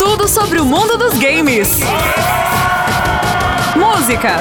tudo sobre o mundo dos games. Música,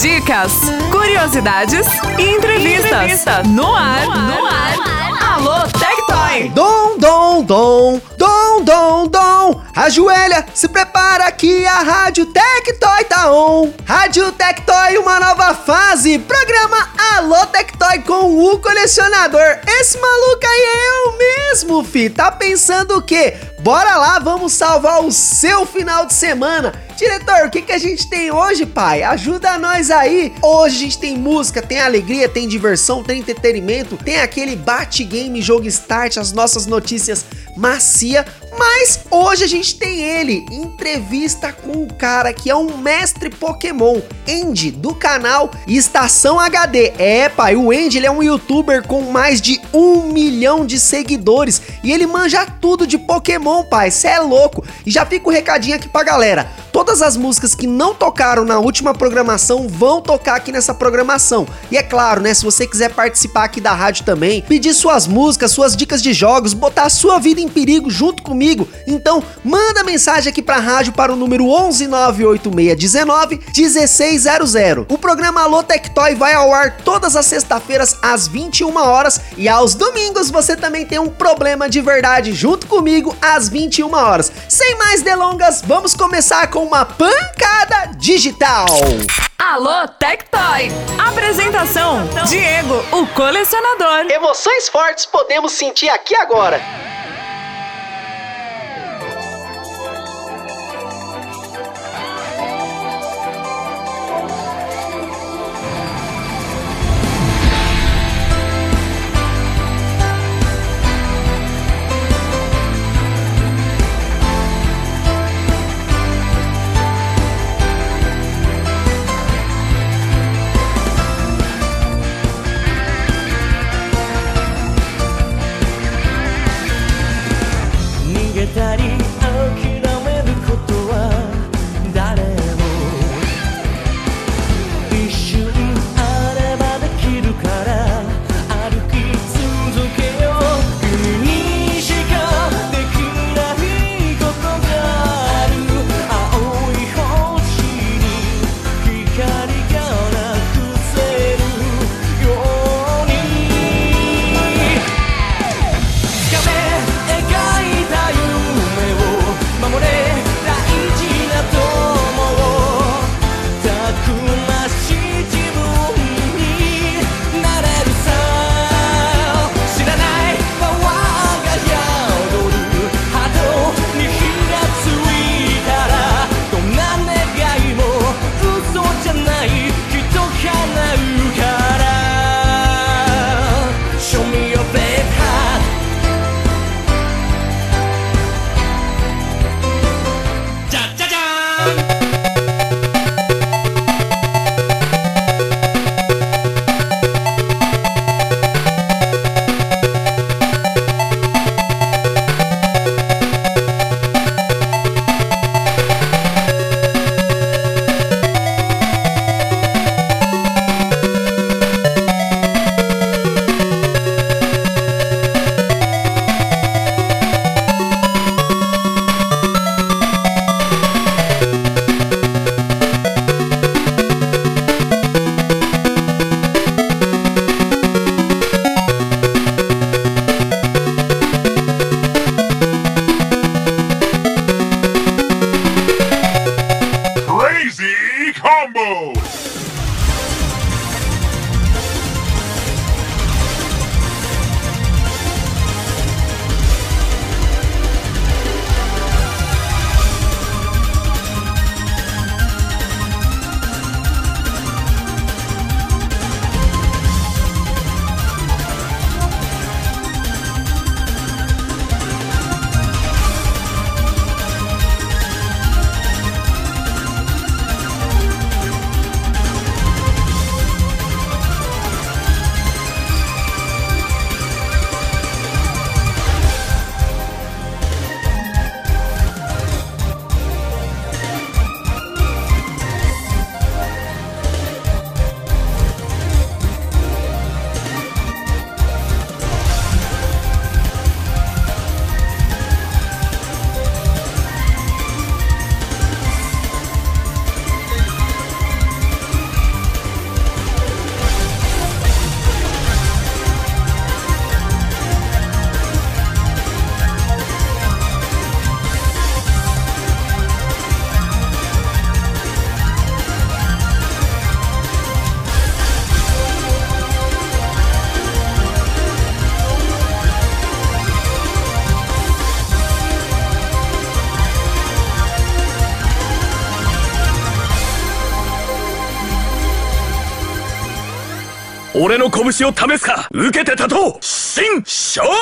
dicas, curiosidades e entrevistas. Entrevista. No ar, no ar. Alô, Tectoy. Dom, dom, dom, dom, dom, dom. Ajoelha, se prepara que a Rádio Tectoy tá on. Rádio Tectoy, uma nova fase. Programa Alô Tectoy com o colecionador. Esse maluco aí é eu mesmo, fi. Tá pensando o quê? Bora lá, vamos salvar o seu final de semana. Diretor, o que, que a gente tem hoje, pai? Ajuda nós aí. Hoje a gente tem música, tem alegria, tem diversão, tem entretenimento, tem aquele bate-game, jogo start, as nossas notícias macia. Mas hoje a gente tem ele, entrevista com o cara que é um mestre Pokémon, Andy, do canal Estação HD. É, pai, o Andy ele é um youtuber com mais de um milhão de seguidores e ele manja tudo de Pokémon, pai, cê é louco. E já fica o recadinho aqui pra galera, todas as músicas que não tocaram na última programação vão tocar aqui nessa programação. E é claro, né, se você quiser participar aqui da rádio também, pedir suas músicas, suas dicas de jogos, botar a sua vida em perigo junto comigo, comigo. Então, manda mensagem aqui pra rádio para o número 1198619 1600. O programa Alô Tectoy vai ao ar todas as sextas-feiras às 21 horas e aos domingos você também tem um problema de verdade junto comigo às 21 horas. Sem mais delongas, vamos começar com uma pancada digital. Alô Tectoy. Apresentação: Diego, o colecionador. Emoções fortes podemos sentir aqui agora. 俺の拳を試すか。受けて立とう。新勝利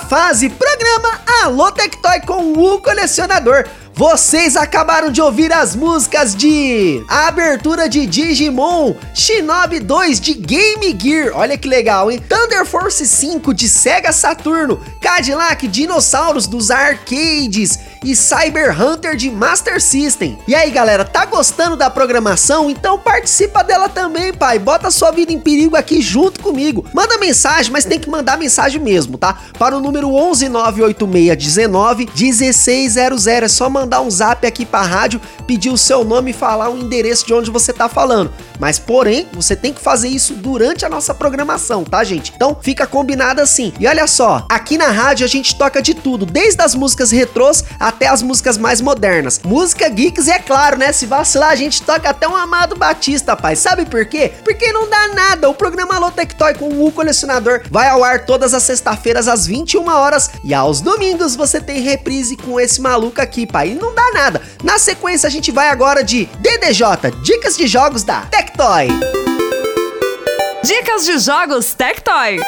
fase. Programa Alô Tectoy com o colecionador. Vocês acabaram de ouvir as músicas de abertura de Digimon, Shinobi 2 de Game Gear, olha que legal, hein? Thunder Force 5 de Sega Saturno, Cadillac Dinossauros dos arcades e Cyber Hunter de Master System. E aí, galera, tá gostando da programação? Então participa dela também, pai. Bota sua vida em perigo aqui junto comigo. Manda mensagem, mas tem que mandar mensagem mesmo, tá? Para o número 1198619 1600. É só mandar um zap aqui pra rádio, pedir o seu nome e falar o endereço de onde você tá falando. Mas, porém, você tem que fazer isso durante a nossa programação, tá, gente? Então, fica combinado assim. E olha só, aqui na rádio a gente toca de tudo, desde as músicas retrôs até as músicas mais modernas. Música geeks, é claro, né? Se vacilar, a gente toca até um Amado Batista, pai. Sabe por quê? Porque não dá nada. O programa Alô Tectoy com o colecionador vai ao ar todas as sextas-feiras às 21 horas e aos domingos você tem reprise com esse maluco aqui, pai. E não dá nada. Na sequência, a gente vai agora de DDJ, Dicas de Jogos da Tectoy. Dicas de jogos Tectoy.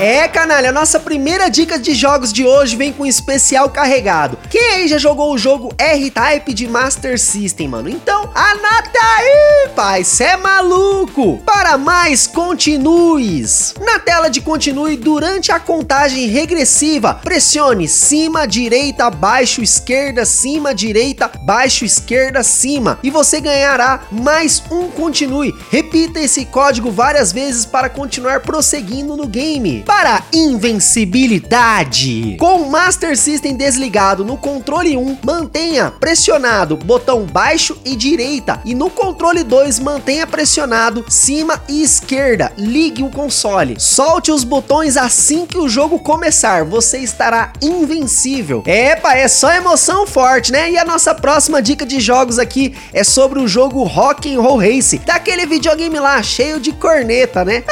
É, canalha, a nossa primeira dica de jogos de hoje vem com um especial carregado. Quem aí já jogou o jogo R-Type de Master System, mano? Então, anota aí, pai, cê é maluco! Para mais, continues! Na tela de continue, durante a contagem regressiva, pressione cima, direita, baixo, esquerda, cima, direita, baixo, esquerda, cima e você ganhará mais um continue. Repita esse código várias vezes para continuar prosseguindo no game para invencibilidade. Com o Master System desligado no controle 1, mantenha pressionado botão baixo e direita e no controle 2 mantenha pressionado cima e esquerda. Ligue o console. Solte os botões assim que o jogo começar. Você estará invencível. Epa, é só emoção forte, né? E a nossa próxima dica de jogos aqui é sobre o jogo Rock and Roll Race, daquele videogame lá cheio de corneta, né?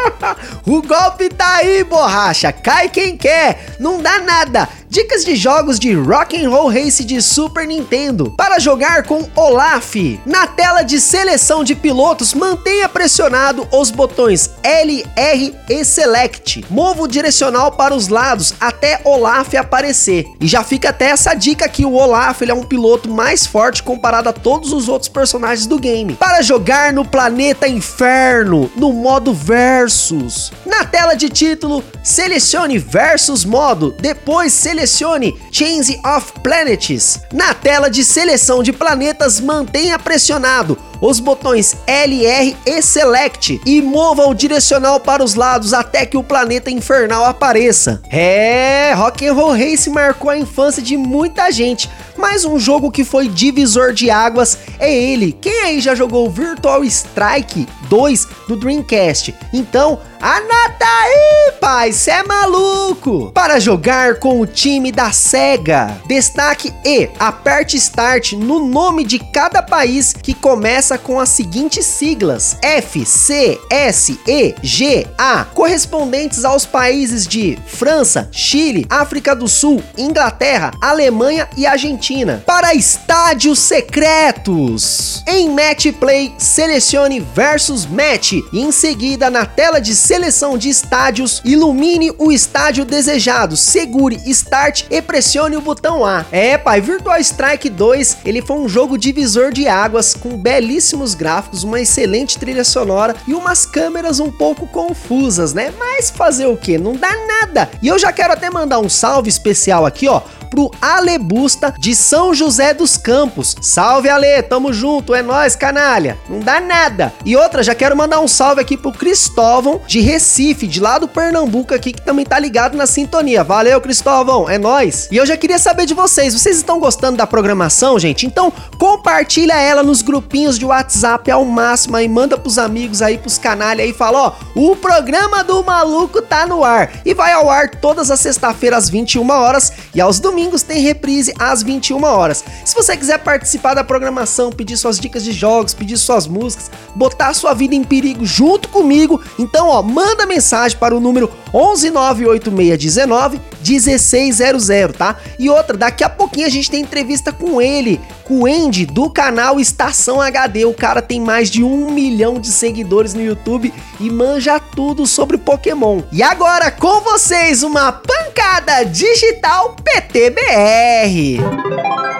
o golpe tá aí, borracha, cai quem quer, não dá nada. Dicas de jogos de Rock and Roll Race de Super Nintendo. Para jogar com Olaf, na tela de seleção de pilotos, mantenha pressionado os botões L, R e Select. Mova o direcional para os lados até Olaf aparecer. E já fica até essa dica que o Olaf ele é um piloto mais forte comparado a todos os outros personagens do game. Para jogar no planeta Inferno, no modo Versus. Na tela de título, selecione Versus modo, depois selecione Change of Planets. Na tela de seleção de planetas, mantenha pressionado os botões LR e Select e mova o direcional para os lados até que o planeta infernal apareça. É, Rock and Roll Race marcou a infância de muita gente, mas um jogo que foi divisor de águas é ele. Quem aí já jogou Virtual Strike 2 do Dreamcast? Então, Anota aí, pai, cê é maluco! Para jogar com o time da SEGA, destaque E, aperte Start no nome de cada país que começa com as seguintes siglas: F, C, S, E, G, A, correspondentes aos países de França, Chile, África do Sul, Inglaterra, Alemanha e Argentina. Para estádios secretos, em Match Play, selecione versus match e em seguida na tela de seleção de estádios, ilumine o estádio desejado, segure Start e pressione o botão A. É, pai, Virtual Strike 2, ele foi um jogo divisor de águas com belíssimos gráficos, uma excelente trilha sonora e umas câmeras um pouco confusas, né? Mas fazer o que? Não dá nada. E eu já quero até mandar um salve especial aqui, ó, pro Alebusta de São José dos Campos. Salve Ale, tamo junto, é nós, canalha. Não dá nada. E outra, já quero mandar um salve aqui pro Cristóvão de Recife, de lá do Pernambuco aqui, que também tá ligado na sintonia. Valeu, Cristóvão, é nós. E eu já queria saber de vocês, vocês estão gostando da programação, gente? Então compartilha ela nos grupinhos de WhatsApp ao máximo aí, manda pros amigos aí, pros canalha aí, fala, ó, o programa do maluco tá no ar. E vai ao ar todas as sexta-feiras às 21 horas e aos domingos tem reprise às 21 horas. Se você quiser participar da programação, pedir suas dicas de jogos, pedir suas músicas, botar sua vida em perigo junto comigo, então ó, manda mensagem para o número 1198619 1600, tá? E outra, daqui a pouquinho a gente tem entrevista com ele, com o Andy do canal Estação HD. O cara tem mais de um milhão de seguidores no YouTube e manja tudo sobre Pokémon. E agora com vocês, uma pancada digital PTBR.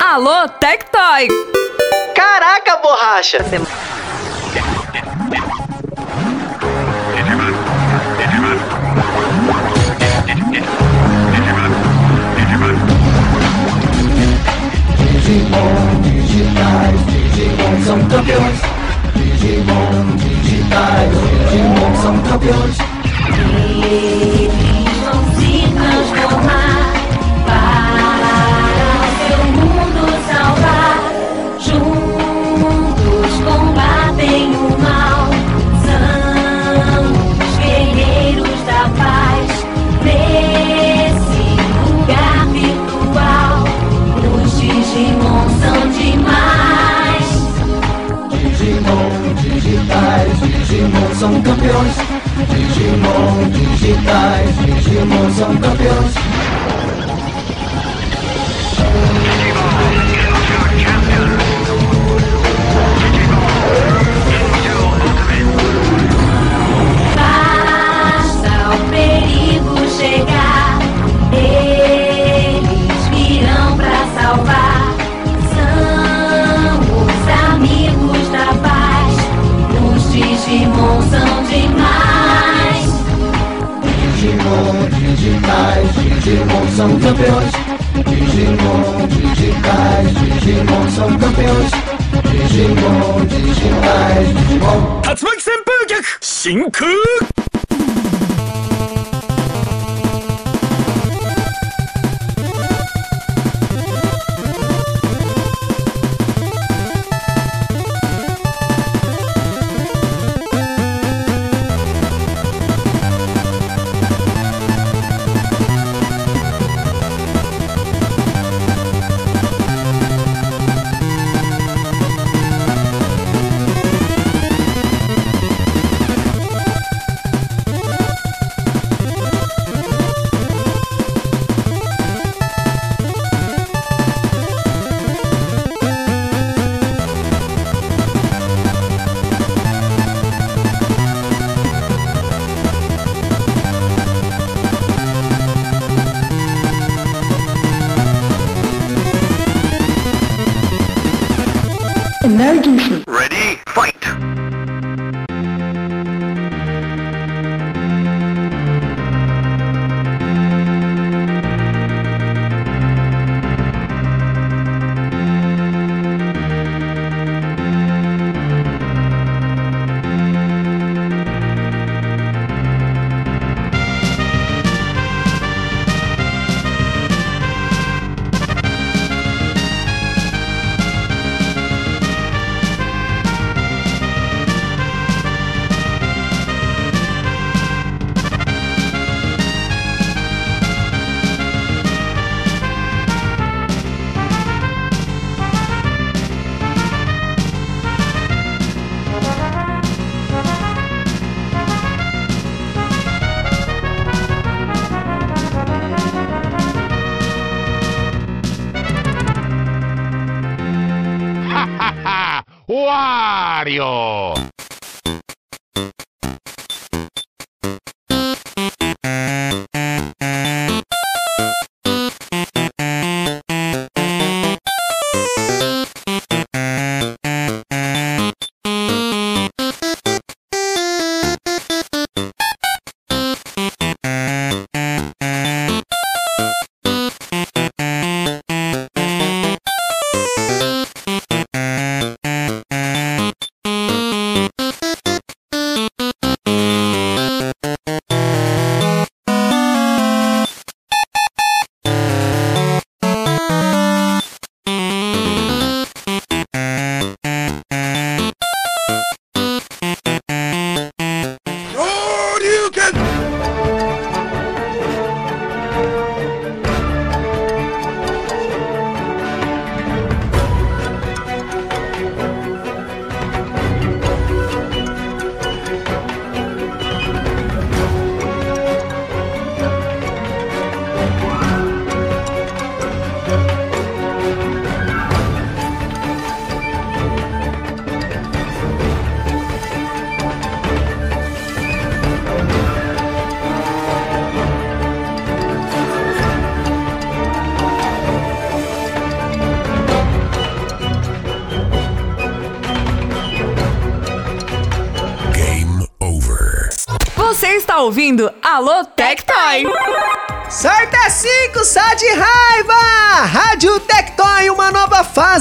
Alô, Tectoy! Caraca, borracha! Digimon digitais, Digimon são campeões. Digimon digitais, Digimon são campeões. São campeões. Digimon digitais, Digimon são campeões. Digimon são demais. Digimon digitais, Digimon são campeões. Digimon digitais, Digimon são campeões. Digimon digitais, Digimon. 竜巻旋風脚真空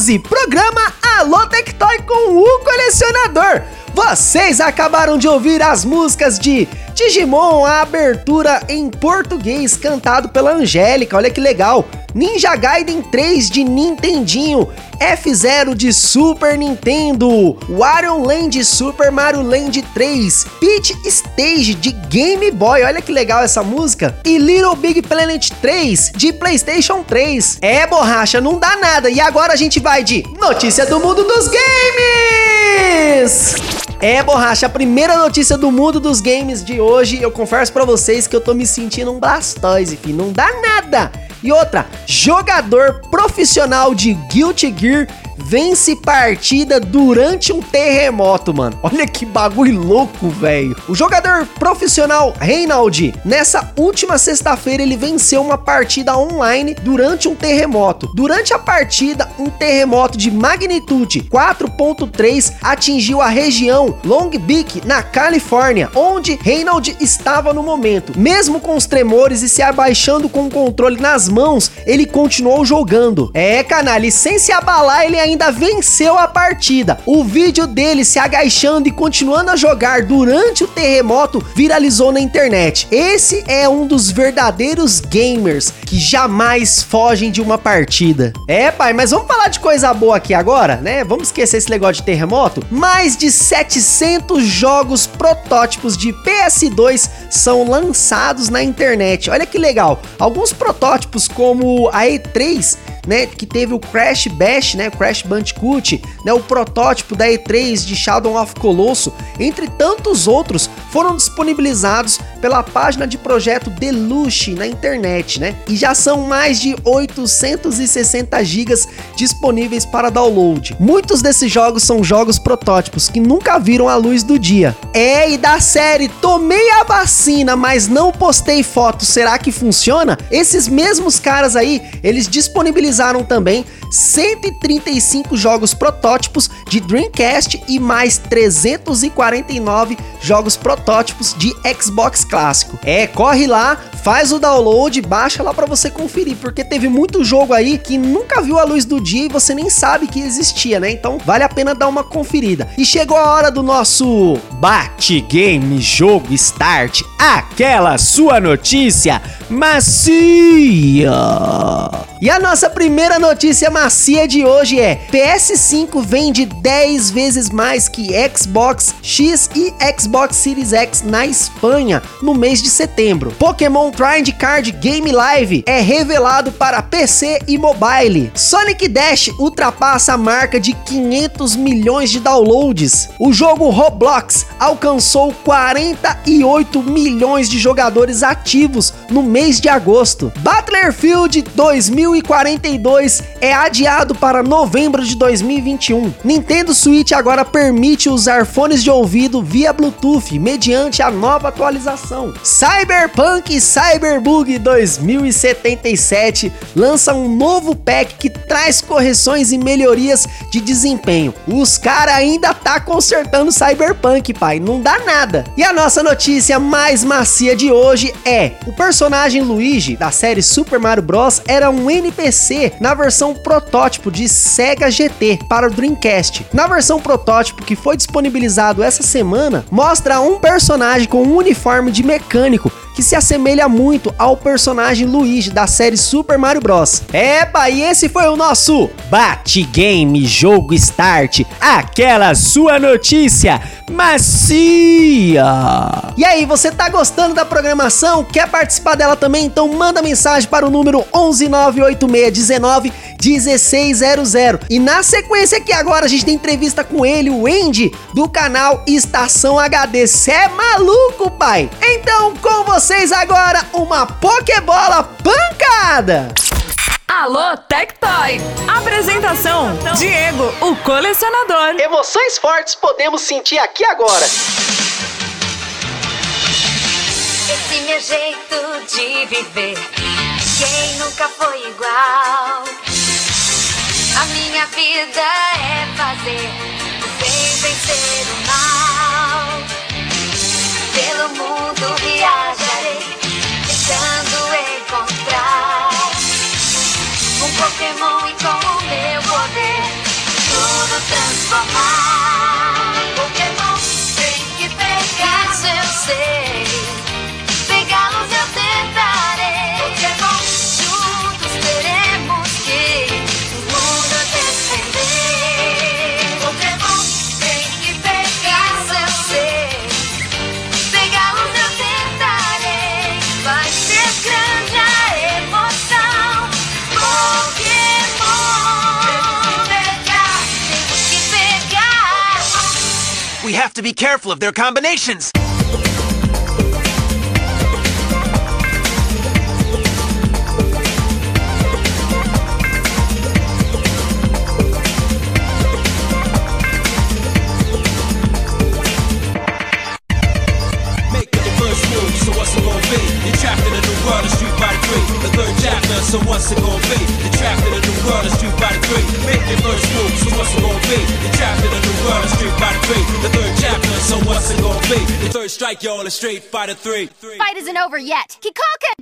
15, programa Alô Tectoy com o Colecionador. Vocês acabaram de ouvir as músicas de Digimon, a abertura em português cantado pela Angélica, olha que legal. Ninja Gaiden 3 de Nintendinho F0 de Super Nintendo, Wario Land de Super Mario Land 3, Peach Stage de Game Boy, olha que legal essa música, e Little Big Planet 3 de PlayStation 3. É borracha, não dá nada. E agora a gente vai de notícia do mundo dos games. É, borracha, a primeira notícia do mundo dos games de hoje, eu confesso pra vocês que eu tô me sentindo um Blastoise, filho, não dá nada. E outra, jogador profissional de Guilty Gear vence partida durante um terremoto, mano. Olha que bagulho louco, velho. O jogador profissional Reinaldi, nessa última sexta-feira, ele venceu uma partida online durante um terremoto. Durante a partida, um terremoto de magnitude 4.3 atingiu a região Long Beach, na Califórnia, onde Reinald estava no momento. Mesmo com os tremores e se abaixando com o controle nas mãos, ele continuou jogando. É, canal, e sem se abalar, ele ainda venceu a partida. O vídeo dele se agachando e continuando a jogar durante o terremoto viralizou na internet. Esse é um dos verdadeiros gamers que jamais fogem de uma partida. É, pai, mas vamos falar de coisa boa aqui agora, né? Vamos esquecer esse negócio de terremoto? Mais de 700 jogos protótipos de PS2 são lançados na internet. Olha que legal. Alguns protótipos como a E3 né, que teve o Crash Bash, né, Crash Bandicoot, né, o protótipo da E3 de Shadow of Colossus, entre tantos outros, foram disponibilizados pela página de projeto Deluxe na internet, né? E já são mais de 860 gigas disponíveis para download. Muitos desses jogos são jogos protótipos que nunca viram a luz do dia. É, e da série Tomei a vacina, mas não postei foto, será que funciona? Esses mesmos caras aí, eles disponibilizaram também 135 jogos protótipos de Dreamcast e mais 349 jogos protótipos de Xbox clássico. É, corre lá, faz o download, baixa lá para você conferir, porque teve muito jogo aí que nunca viu a luz do dia e você nem sabe que existia, né? Então vale a pena dar uma conferida. E chegou a hora do nosso Bate Game Jogo Start, aquela sua notícia macia. E a nossa primeira notícia macia de hoje é: PS5 vende 10 vezes mais que Xbox X e Xbox Series X na Espanha no mês de setembro. Pokémon Trend Card Game Live é revelado para PC e mobile. Sonic Dash ultrapassa a marca de 500 milhões de downloads. O jogo Roblox alcançou 48 milhões de jogadores ativos no mês de agosto. Battlefield 2042 é adiado para novembro de 2021. Nintendo Switch agora permite usar fones de ouvido via Bluetooth mediante a nova atualização. Cyberpunk Cyberbug 2077 lança um novo pack que traz correções e melhorias de desempenho. Os cara ainda tá consertando Cyberpunk, pai, não dá nada. E a nossa notícia mais macia de hoje é: o personagem Luigi da série Super Mario Bros era um NPC na versão protótipo de Sega GT para o Dreamcast. Na versão protótipo que foi disponibilizado essa semana, mostra um personagem com um uniforme de mecânico que se assemelha muito ao personagem Luigi da série Super Mario Bros. Epa, e esse foi o nosso Bate Game Jogo Start, aquela sua notícia macia. E aí, você tá gostando da programação? Quer participar dela também? Então manda mensagem para o número 1198619 1600. E na sequência aqui agora a gente tem entrevista com ele, o Andy, do canal Estação HD. Cê é maluco, pai? Então, com vocês agora, uma Pokébola pancada! Alô, Tectoy. Apresentação: Diego, o colecionador. Emoções fortes podemos sentir aqui agora. Esse meu jeito de viver, quem nunca foi igual? A minha vida é fazer o bem vencer o mal. Pelo mundo viajarei, tudo to be careful of their combinations. Strike, y'all, is Street Fighter 3. Fight isn't over yet. Kikoken!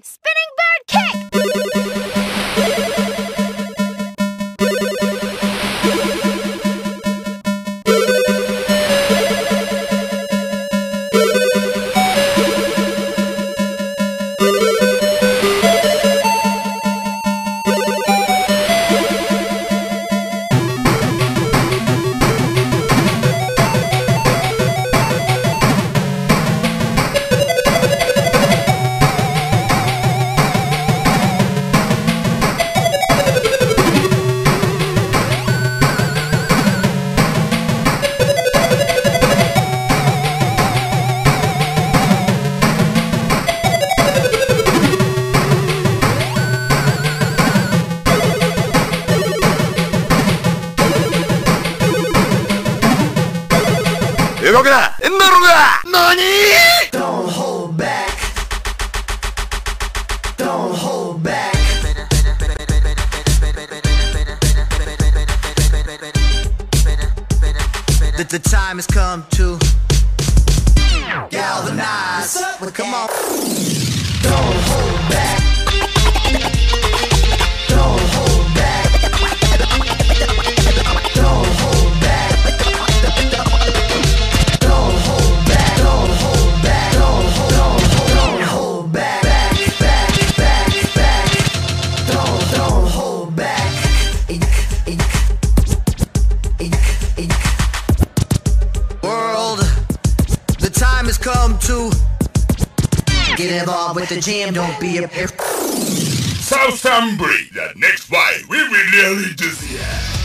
Don't hold back. Don't hold back. The, the time has come to Galvanize. Well, come on. Don't hold back. With the jam. Don't be a South Sunbury, that next fight, we will really to see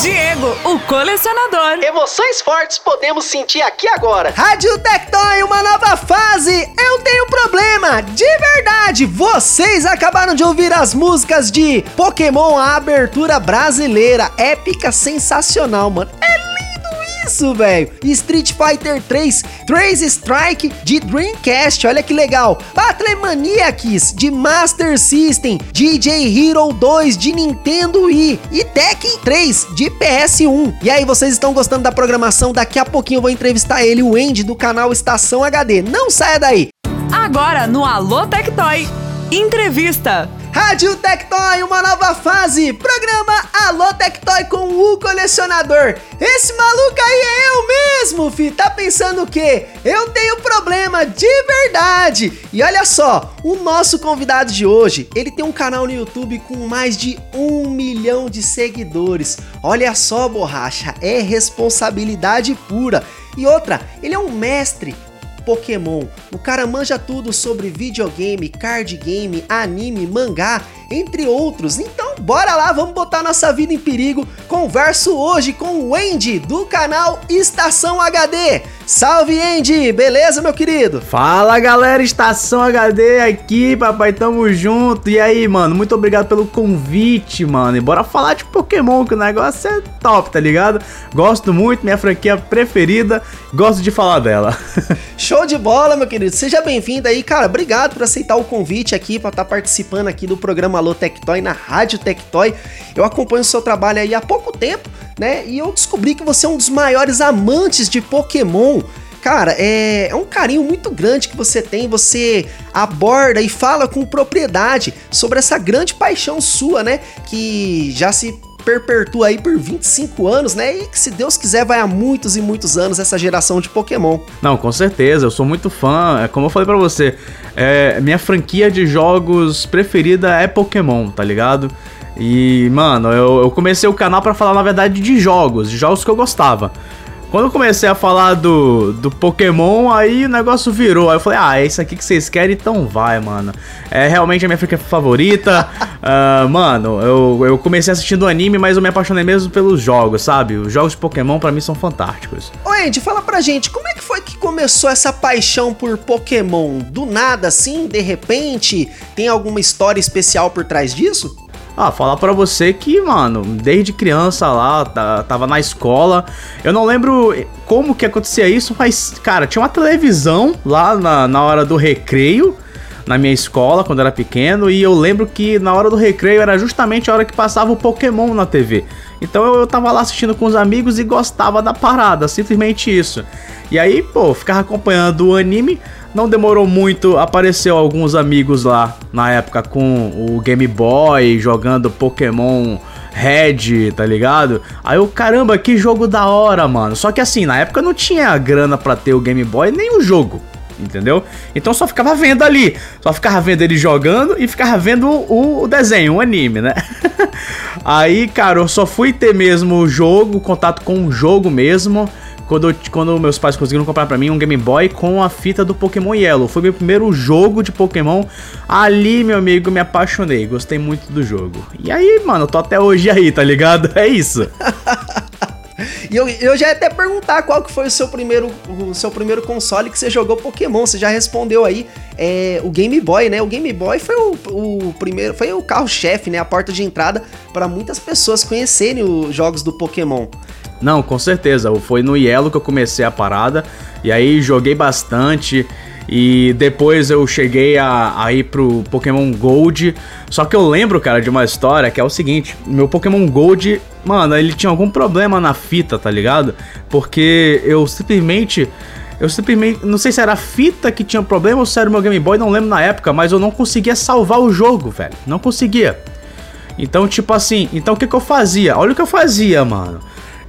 Diego, o colecionador. Emoções fortes podemos sentir aqui agora. Rádio Tectoy, uma nova fase. Eu tenho problema, de verdade. Vocês acabaram de ouvir as músicas de Pokémon, a abertura brasileira, épica, sensacional, mano. É isso, velho. Street Fighter 3, Trace Strike de Dreamcast, olha que legal. Battle Maniacs de Master System, DJ Hero 2 de Nintendo Wii e Tekken 3 de PS1. E aí, vocês estão gostando da programação? Daqui a pouquinho eu vou entrevistar ele, o Andy do canal Estação HD. Não saia daí. Agora no Alô Tectoy. Entrevista. Rádio Tectoy, uma nova fase. Programa Alô Tectoy com o colecionador. Esse maluco aí é eu mesmo, fi. Tá pensando o quê? Eu tenho problema de verdade. E olha só, o nosso convidado de hoje, ele tem um canal no YouTube com mais de um milhão de seguidores. Olha só, borracha, é responsabilidade pura. E outra, ele é um mestre Pokémon. O cara manja tudo sobre videogame, card game, anime, mangá, entre outros. Então, bora lá, vamos botar nossa vida em perigo. Converso hoje com o Andy do canal Estação HD. Salve Andy, beleza, meu querido? Fala galera, Estação HD aqui, papai, tamo junto. E aí, mano, muito obrigado pelo convite, mano. E bora falar de Pokémon, que o negócio é top, tá ligado? Gosto muito, minha franquia preferida, gosto de falar dela. Show de bola, meu querido. Seja bem-vindo aí, cara. Obrigado por aceitar o convite aqui para estar participando aqui do programa Alô Tectoy na Rádio Tectoy. Eu acompanho o seu trabalho aí há pouco tempo, né? E eu descobri que você é um dos maiores amantes de Pokémon. Cara, é, é um carinho muito grande que você tem, você aborda e fala com propriedade sobre essa grande paixão sua, né? Que já se perpetua aí por 25 anos, né? E que se Deus quiser vai há muitos e muitos anos essa geração de Pokémon. Não, com certeza, eu sou muito fã. É como eu falei pra você, é, minha franquia de jogos preferida é Pokémon, tá ligado? E, mano, eu, eu comecei o canal pra falar, na verdade, de jogos, de jogos que eu gostava. Quando eu comecei a falar do, do Pokémon, aí o negócio virou. Aí eu falei, ah, é isso aqui que vocês querem, então vai, mano. É realmente a minha franquia favorita. Ah, mano, eu, eu comecei assistindo anime, mas eu me apaixonei mesmo pelos jogos, sabe? Os jogos de Pokémon pra mim são fantásticos. Ô Andy, fala pra gente, como é que foi que começou essa paixão por Pokémon? Do nada, assim, de repente? Tem alguma história especial por trás disso? Ah, falar pra você que, mano, desde criança lá, tá- tava na escola. Eu não lembro como que acontecia isso, mas, cara, tinha uma televisão lá na, na hora do recreio, na minha escola, quando eu era pequeno, e eu lembro que na hora do recreio era justamente a hora que passava o Pokémon na TV. Então eu, eu tava lá assistindo com os amigos e gostava da parada, simplesmente isso. E aí, pô, ficava acompanhando o anime. Não demorou muito, apareceu alguns amigos lá na época com o Game Boy jogando Pokémon Red, tá ligado? Aí eu, caramba, que jogo da hora, mano. Só que assim, na época não tinha grana pra ter o Game Boy nem o jogo. Entendeu? Então só ficava vendo ali. Só ficava vendo ele jogando e ficava vendo o, o desenho, o anime, né? Aí, cara, eu só fui ter mesmo o jogo, contato com o jogo mesmo. Quando, quando meus pais conseguiram comprar pra mim um Game Boy com a fita do Pokémon Yellow. Foi meu primeiro jogo de Pokémon. Ali, meu amigo, me apaixonei. Gostei muito do jogo. E aí, mano, eu tô até hoje aí, tá ligado? É isso. E eu, eu já ia até perguntar qual que foi o seu primeiro, o seu primeiro console que você jogou Pokémon. Você já respondeu aí, é, o Game Boy, né? O Game Boy foi o, o primeiro, foi o carro-chefe, né? A porta de entrada para muitas pessoas conhecerem os jogos do Pokémon. Não, com certeza. Foi no Yellow que eu comecei a parada. E aí joguei bastante. E depois eu cheguei a, a ir pro Pokémon Gold. Só que eu lembro, cara, de uma história que é o seguinte: meu Pokémon Gold, mano, ele tinha algum problema na fita, tá ligado? Porque eu simplesmente. Eu simplesmente. Não sei se era a fita que tinha problema ou se era o meu Game Boy, não lembro na época, mas eu não conseguia salvar o jogo, velho. Não conseguia. Então, tipo assim, então o que, que eu fazia? Olha o que eu fazia, mano.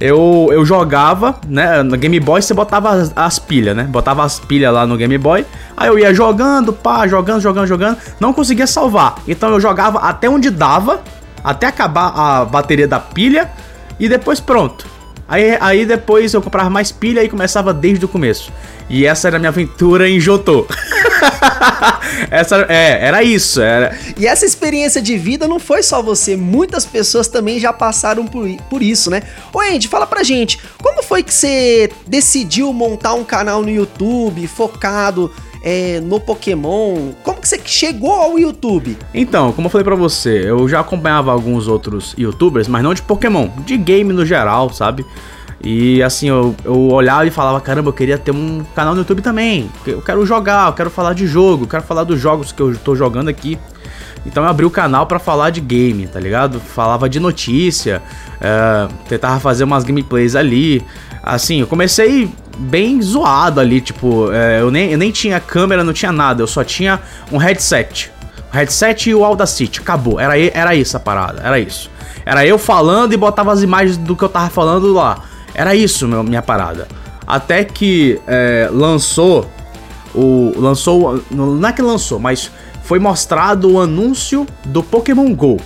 Eu, eu jogava, né? No Game Boy você botava as, as pilhas, né? Botava as pilhas lá no Game Boy. Aí eu ia jogando, pá, jogando, jogando, jogando. Não conseguia salvar. Então eu jogava até onde dava, até acabar a bateria da pilha. E depois pronto. Aí, aí depois eu comprava mais pilha e começava desde o começo. E essa era a minha aventura em Jotô. essa, é, era isso. Era... E essa experiência de vida não foi só você, muitas pessoas também já passaram por, por isso, né? Ô Andy, fala pra gente, como foi que você decidiu montar um canal no YouTube focado é, no Pokémon? Como que você chegou ao YouTube? Então, como eu falei pra você, eu já acompanhava alguns outros youtubers, mas não de Pokémon, de game no geral, sabe? E assim, eu, eu olhava e falava, caramba, eu queria ter um canal no YouTube também. Eu quero jogar, eu quero falar de jogo, eu quero falar dos jogos que eu tô jogando aqui. Então eu abri o canal pra falar de game, tá ligado? Falava de notícia, é, tentava fazer umas gameplays ali. Assim, eu comecei bem zoado ali, tipo, é, eu, nem, eu nem tinha câmera, não tinha nada, eu só tinha um headset. O headset e o Audacity, acabou. Era, era isso a parada, era isso. Era eu falando e botava as imagens do que eu tava falando lá. Era isso, meu, minha parada. Até que é, lançou o. Lançou. Não é que lançou, mas foi mostrado o anúncio do Pokémon GO.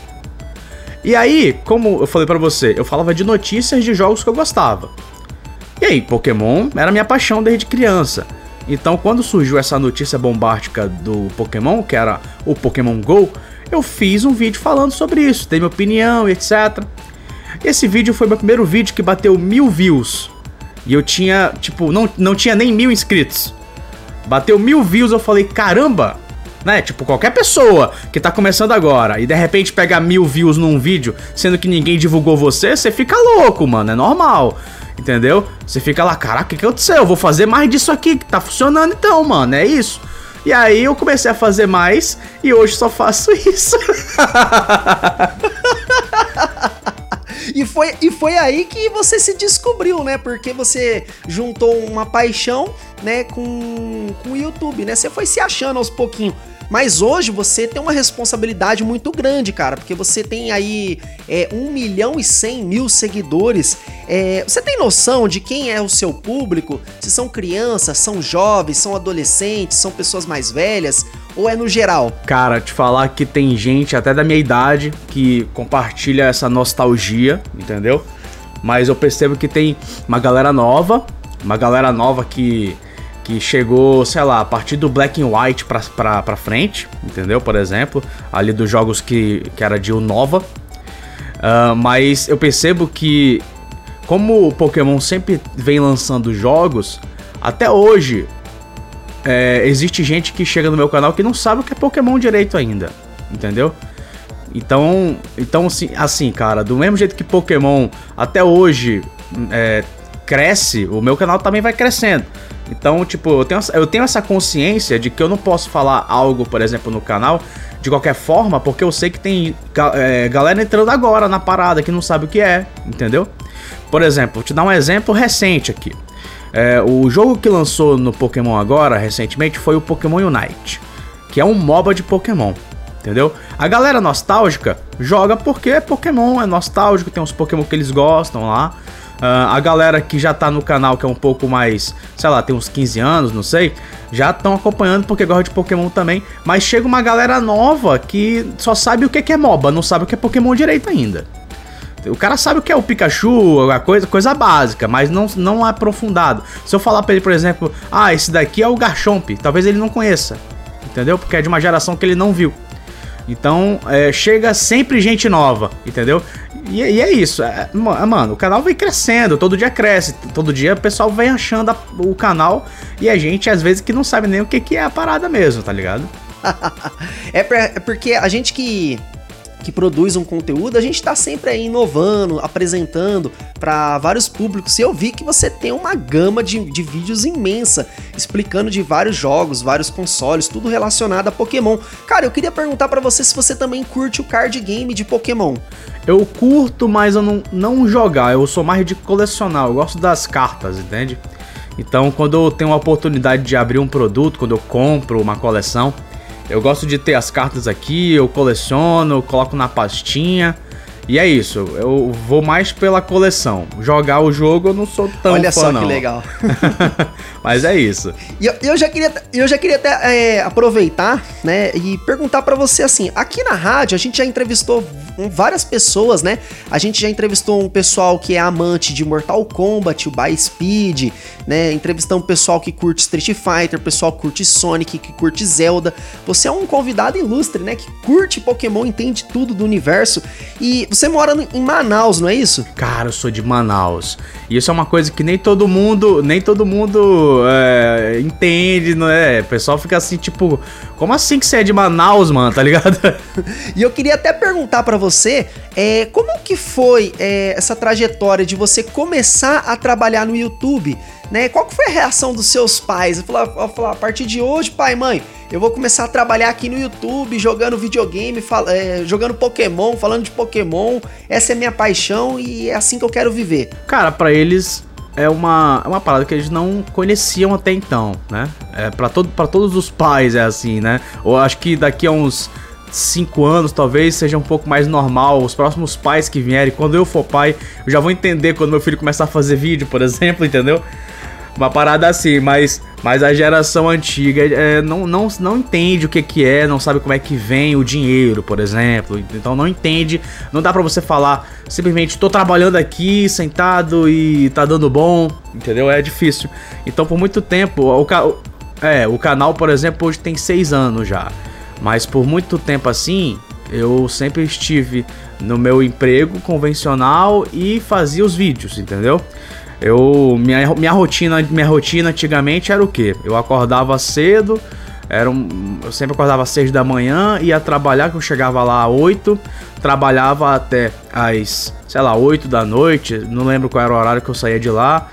E aí, como eu falei pra você, eu falava de notícias de jogos que eu gostava. E aí, Pokémon era minha paixão desde criança. Então, quando surgiu essa notícia bombástica do Pokémon, que era o Pokémon GO, eu fiz um vídeo falando sobre isso, dei minha opinião, etc. Esse vídeo foi meu primeiro vídeo que bateu mil views. E eu tinha, tipo, não, não tinha nem mil inscritos. Bateu mil views, eu falei, caramba! Né? Tipo, qualquer pessoa que tá começando agora e de repente pegar mil views num vídeo, sendo que ninguém divulgou você, você fica louco, mano. É normal. Entendeu? Você fica lá, caraca, o que aconteceu? Eu vou fazer mais disso aqui, que tá funcionando então, mano. É isso. E aí eu comecei a fazer mais e hoje só faço isso. E foi, e foi aí que você se descobriu, né? Porque você juntou uma paixão, né, com, com o YouTube, né? Você foi se achando aos pouquinhos. Mas hoje você tem uma responsabilidade muito grande, cara, porque você tem aí é, 1 milhão e 100 mil seguidores. É, você tem noção de quem é o seu público? Se são crianças, são jovens, são adolescentes, são pessoas mais velhas? Ou é no geral? Cara, te falar que tem gente até da minha idade que compartilha essa nostalgia, entendeu? Mas eu percebo que tem uma galera nova, uma galera nova que, que chegou, sei lá, a partir do Black and White pra, pra, pra frente, entendeu? Por exemplo, ali dos jogos que, que era de Nova. Ah, mas eu percebo que, como o Pokémon sempre vem lançando jogos, até hoje é, existe gente que chega no meu canal que não sabe o que é Pokémon direito ainda, entendeu? Então, então assim, assim, cara, do mesmo jeito que Pokémon até hoje é, cresce, o meu canal também vai crescendo. Então, tipo, eu tenho, eu tenho essa consciência de que eu não posso falar algo, por exemplo, no canal de qualquer forma, porque eu sei que tem é, galera entrando agora na parada que não sabe o que é, entendeu? Por exemplo, vou te dar um exemplo recente aqui. É, o jogo que lançou no Pokémon agora, recentemente, foi o Pokémon Unite, que é um MOBA de Pokémon, entendeu? A galera nostálgica joga porque é Pokémon, é nostálgico, tem uns Pokémon que eles gostam lá. Ah, a galera que já tá no canal, que é um pouco mais, sei lá, tem uns 15 anos, não sei, já estão acompanhando porque gosta de Pokémon também. Mas chega uma galera nova que só sabe o que que é MOBA, não sabe o que é Pokémon direito ainda. O cara sabe o que é o Pikachu, a coisa, coisa básica, mas não, não é aprofundado. Se eu falar pra ele, por exemplo, ah, esse daqui é o Garchomp, talvez ele não conheça, entendeu? Porque é de uma geração que ele não viu. Então, é, chega sempre gente nova, entendeu? E, e é isso, é, ma- mano, o canal vem crescendo, todo dia cresce, todo dia o pessoal vem achando a- o canal e a gente, às vezes, que não sabe nem o que, que é a parada mesmo, tá ligado? É, pra- é porque a gente que, que produz um conteúdo, a gente tá sempre aí inovando, apresentando para vários públicos. E eu vi que você tem uma gama de, de vídeos imensa, explicando de vários jogos, vários consoles, tudo relacionado a Pokémon. Cara, eu queria perguntar para você se você também curte o card game de Pokémon. Eu curto, mas eu não, não jogar. Eu sou mais de colecionar. Eu gosto das cartas, entende? Então, quando eu tenho a oportunidade de abrir um produto, quando eu compro uma coleção, eu gosto de ter as cartas aqui, eu coleciono, eu coloco na pastinha E é isso, eu vou mais pela coleção. Jogar o jogo eu não sou tão Olha fã, só não. que legal. Mas é isso. E eu, eu já queria, eu já queria até é, aproveitar, né, e perguntar pra você assim, aqui na rádio a gente já entrevistou várias pessoas, né? A gente já entrevistou um pessoal que é amante de Mortal Kombat, o By Speed, né? Entrevistamos um pessoal que curte Street Fighter, pessoal que curte Sonic, que curte Zelda. Você é um convidado ilustre, né, que curte Pokémon, entende tudo do universo. E você mora em Manaus, não é isso? Cara, eu sou de Manaus. E isso é uma coisa que nem todo mundo, nem todo mundo é, entende, não é? O pessoal fica assim, tipo, como assim que você é de Manaus, mano, tá ligado? E eu queria até perguntar pra você, é, como que foi é, essa trajetória de você começar a trabalhar no YouTube, né? Qual que foi a reação dos seus pais? Falar, falar, a partir de hoje, pai, mãe, eu vou começar a trabalhar aqui no YouTube, jogando videogame, fal- é, jogando Pokémon, falando de Pokémon. Essa é minha paixão e é assim que eu quero viver. Cara, pra eles é uma, é uma parada que eles não conheciam até então, né? É, pra, todo, pra todos os pais é assim, né? Ou acho que daqui a uns 5 anos talvez seja um pouco mais normal. Os próximos pais que vierem, quando eu for pai, eu já vou entender quando meu filho começar a fazer vídeo, por exemplo, entendeu? Uma parada assim, mas, mas a geração antiga é, não, não, não entende o que, que é, não sabe como é que vem o dinheiro, por exemplo. Então não entende, não dá pra você falar simplesmente tô trabalhando aqui, sentado e tá dando bom, entendeu? É difícil. Então por muito tempo, o, ca- é, o canal, por exemplo, hoje tem seis anos já. Mas por muito tempo assim, eu sempre estive no meu emprego convencional e fazia os vídeos, entendeu? Eu minha, minha rotina minha rotina antigamente era o quê? Eu acordava cedo, era um, eu sempre acordava às 6 da manhã, ia trabalhar, que eu chegava lá às 8, trabalhava até às, sei lá, 8 da noite, não lembro qual era o horário que eu saía de lá.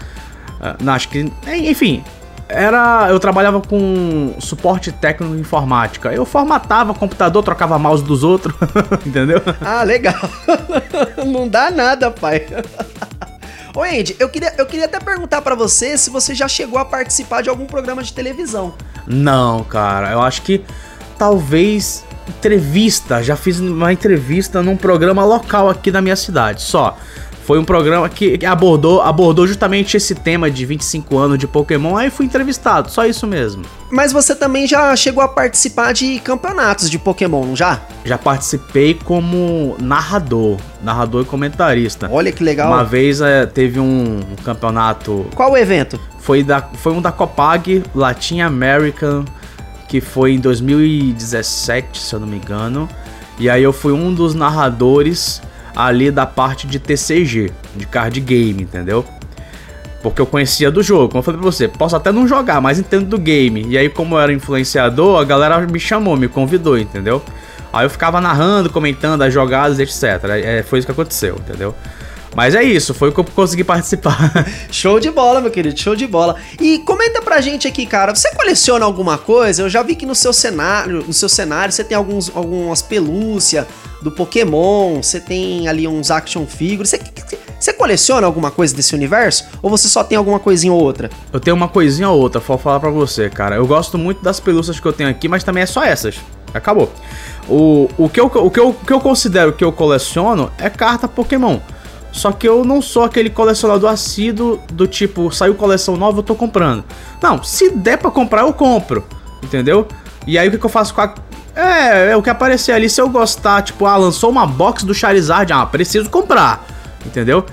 Ah, não, acho que, enfim, era, eu trabalhava com suporte técnico informática. Eu formatava computador, trocava mouse dos outros, entendeu? Ah, legal. não dá nada, pai. Ô Andy, eu queria, eu queria até perguntar pra você se você já chegou a participar de algum programa de televisão. Não, cara, eu acho que talvez entrevista. Já fiz uma entrevista num programa local aqui da minha cidade, só. Foi um programa que abordou, abordou justamente esse tema de 25 anos de Pokémon, aí fui entrevistado, só isso mesmo. Mas você também já chegou a participar de campeonatos de Pokémon, não já? Já participei como narrador, narrador e comentarista. Olha que legal. Uma vez é, teve um, um campeonato Qual o evento? Foi, da, foi um da Copag Latin American, que foi em 2017, se eu não me engano. E aí eu fui um dos narradores ali da parte de TCG, de card game, entendeu? Porque eu conhecia do jogo, como eu falei pra você, posso até não jogar, mas entendo do game. E aí, como eu era influenciador, a galera me chamou, me convidou, entendeu? Aí eu ficava narrando, comentando as jogadas, etc. É, foi isso que aconteceu, entendeu? Mas é isso, foi o que eu consegui participar. Show de bola, meu querido, show de bola. E comenta pra gente aqui, cara, você coleciona alguma coisa? Eu já vi que no seu cenário, no seu cenário você tem alguns, algumas pelúcia do Pokémon, você tem ali uns action figures. Você, você coleciona alguma coisa desse universo? Ou você só tem alguma coisinha ou outra? Eu tenho uma coisinha ou outra, vou falar pra você, cara. Eu gosto muito das pelúcias que eu tenho aqui, mas também é só essas. Acabou. O, o, que, eu, o, que, eu, o que eu considero que eu coleciono é carta Pokémon. Só que eu não sou aquele colecionador assíduo do tipo, saiu coleção nova, eu tô comprando. Não, se der pra comprar, eu compro. Entendeu? E aí o que, que eu faço com a. É, é o que aparecer ali, se eu gostar, tipo, ah, lançou uma box do Charizard, ah, preciso comprar. Entendeu?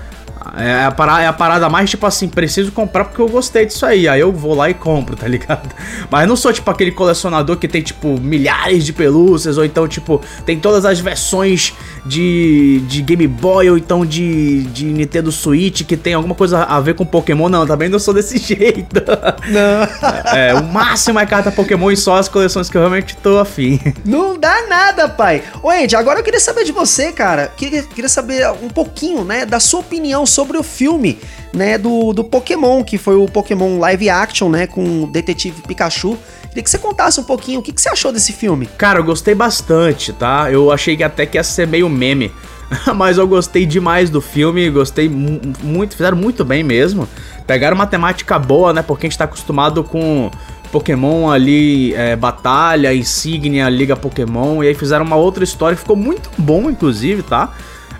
É a, parada, é a parada mais tipo assim, preciso comprar porque eu gostei disso aí. Aí eu vou lá e compro, tá ligado? Mas eu não sou tipo aquele colecionador que tem tipo milhares de pelúcias, ou então tipo, tem todas as versões de, de Game Boy, ou então de, de Nintendo Switch que tem alguma coisa a ver com Pokémon. Não, também não sou desse jeito. Não. É, o máximo é carta Pokémon e só as coleções que eu realmente tô afim. Não dá nada, pai. Ô, Andy, agora eu queria saber de você, cara. Queria, queria saber um pouquinho, né, da sua opinião sobre o filme, né, do, do Pokémon, que foi o Pokémon live action, né, com o detetive Pikachu. Queria que você contasse um pouquinho o que, que você achou desse filme. Cara, eu gostei bastante, tá? Eu achei que até que ia ser meio meme. Mas eu gostei demais do filme, gostei mu- muito, fizeram muito bem mesmo. Pegaram uma temática boa, né? Porque a gente tá acostumado com Pokémon ali, é, batalha, insígnia, liga Pokémon. E aí fizeram uma outra história, ficou muito bom, inclusive, tá?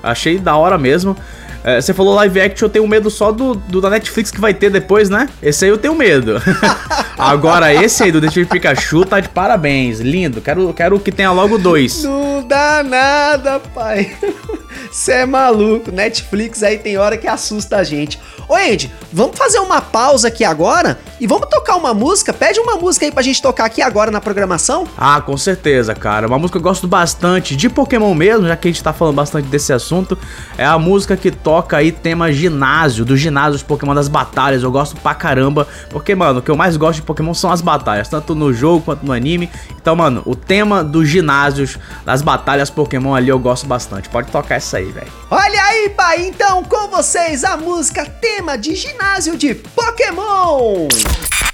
Achei da hora mesmo. É, você falou live action, eu tenho medo só do, do da Netflix que vai ter depois, né? Esse aí eu tenho medo. Agora, esse aí do Detective Pikachu tá de parabéns. Lindo. Quero, quero que tenha logo dois. Não dá nada, pai. Você é maluco. Netflix aí tem hora que assusta a gente. Ô, Andy, vamos fazer uma pausa aqui agora e vamos tocar uma música? Pede uma música aí pra gente tocar aqui agora na programação. Ah, com certeza, cara. Uma música que eu gosto bastante de Pokémon mesmo, já que a gente tá falando bastante desse assunto. É a música que toca aí tema ginásio, do ginásio dos Pokémon das batalhas. Eu gosto pra caramba. Porque, mano, o que eu mais gosto de Pokémon são as batalhas, tanto no jogo quanto no anime. Então, mano, o tema dos ginásios, das batalhas Pokémon ali eu gosto bastante. Pode tocar essa aí, velho. Olha aí, pai, então com vocês a música tema de ginásio de Pokémon.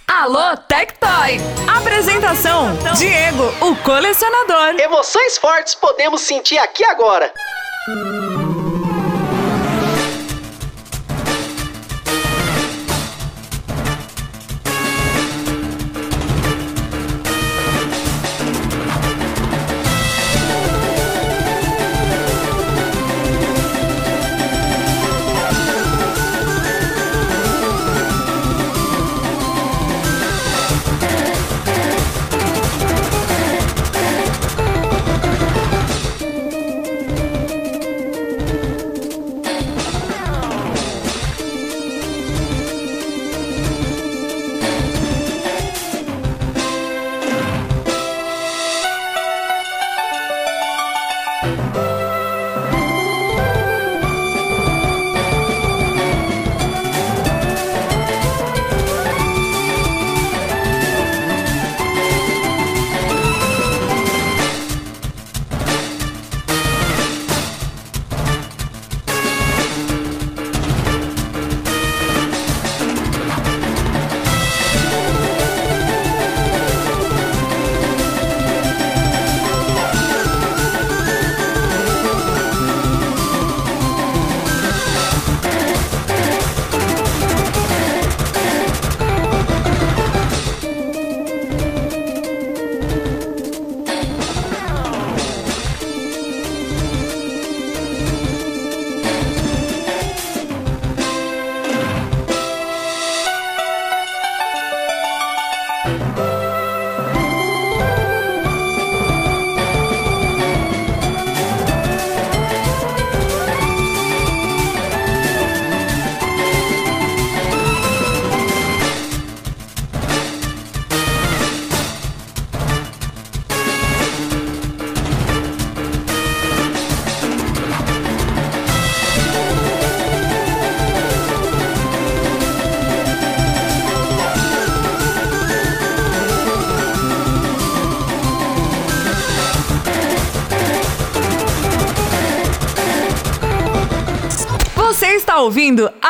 Alô, Tectoy! Apresentação: Diego, o colecionador. Emoções fortes podemos sentir aqui agora.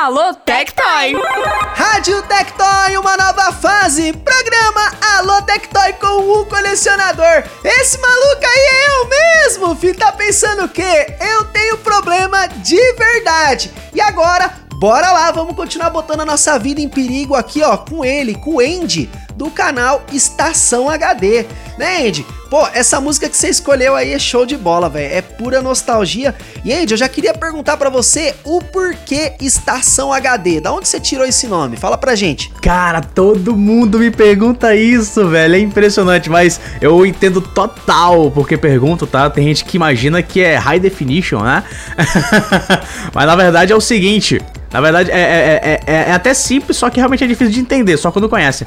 Alô, Tectoy! Rádio Tectoy, uma nova fase. Programa Alô Tectoy com o colecionador. Esse maluco aí é eu mesmo, filho. Tá pensando o quê? Eu tenho problema de verdade. E agora, bora lá, vamos continuar botando a nossa vida em perigo aqui, ó, com ele, com o Andy, do canal Estação HD. Né, Andy? Pô, essa música que você escolheu aí é show de bola, velho. É pura nostalgia. E Andy, eu já queria perguntar pra você o porquê Estação HD. Da onde você tirou esse nome? Fala pra gente. Cara, todo mundo me pergunta isso, velho. É impressionante, mas eu entendo total porque pergunto, tá? Tem gente que imagina que é high definition, né? mas na verdade é o seguinte. Na verdade, é, é, é, é, é até simples, só que realmente é difícil de entender, só quando conhece.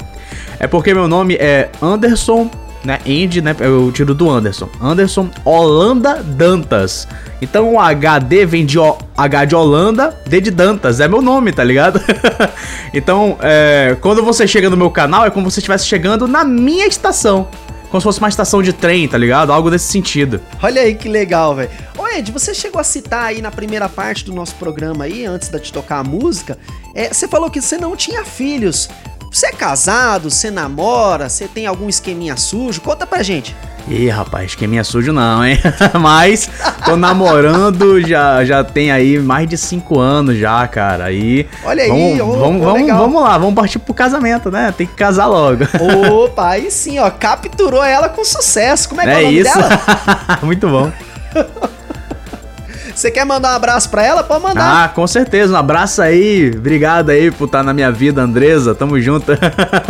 É porque meu nome é Anderson né? Andy, né? Eu tiro do Anderson. Anderson Holanda Dantas. Então o HD vem de o, H de Holanda, D de Dantas. É meu nome, tá ligado? então, é, quando você chega no meu canal, é como se você estivesse chegando na minha estação. Como se fosse uma estação de trem, tá ligado? Algo desse sentido. Olha aí que legal, velho. Ô Ed, você chegou a citar aí na primeira parte do nosso programa aí, antes de te tocar a música, é, você falou que você não tinha filhos. Você é casado? Você namora? Você tem algum esqueminha sujo? Conta pra gente. Ih, rapaz, esqueminha sujo não, hein? Mas tô namorando já, já tem aí mais de cinco anos já, cara. Aí. Olha aí, vamos, ô, vamos, ô, vamos, vamos lá, vamos partir pro casamento, né? Tem que casar logo. Opa, aí sim, ó, capturou ela com sucesso. Como é que é, o É nome isso. dela? Muito bom. Você quer mandar um abraço pra ela? Pode mandar. Ah, com certeza. Um abraço aí. Obrigado aí por estar na minha vida, Andresa. Tamo junto.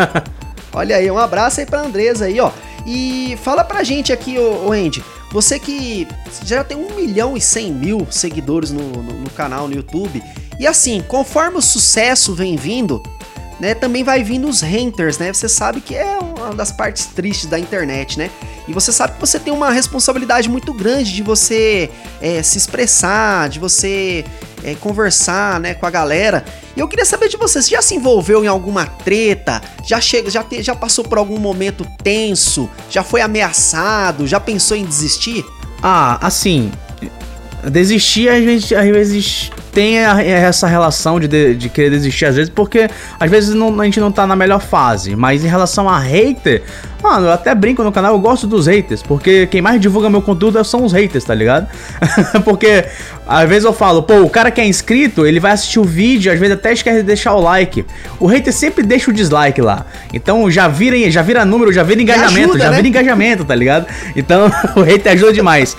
Olha aí, um abraço aí pra Andresa aí, ó. E fala pra gente aqui, ô, ô Andy, você que já tem 1 milhão e 100 mil seguidores no, no, no canal no YouTube, e assim, conforme o sucesso vem vindo, né, também vai vindo os haters, né? Você sabe que é uma das partes tristes da internet, né? E você sabe que você tem uma responsabilidade muito grande de você é, se expressar, de você é, conversar, né, com a galera. E eu queria saber de você, você já se envolveu em alguma treta? Já chega, já, te- já passou por algum momento tenso? Já foi ameaçado? Já pensou em desistir? Ah, assim. Desistir, às vezes, às vezes tem a- essa relação de, de, de querer desistir, às vezes, porque às vezes não- a gente não tá na melhor fase. Mas em relação a hater, mano, eu até brinco no canal, eu gosto dos haters, porque quem mais divulga meu conteúdo são os haters, tá ligado? porque às vezes eu falo, pô, o cara que é inscrito, ele vai assistir o vídeo, às vezes até esquece de deixar o like. O hater sempre deixa o dislike lá. Então já vira, já vira número, já vira engajamento, ajuda, já né? vira engajamento, tá ligado? Então o hater ajuda demais.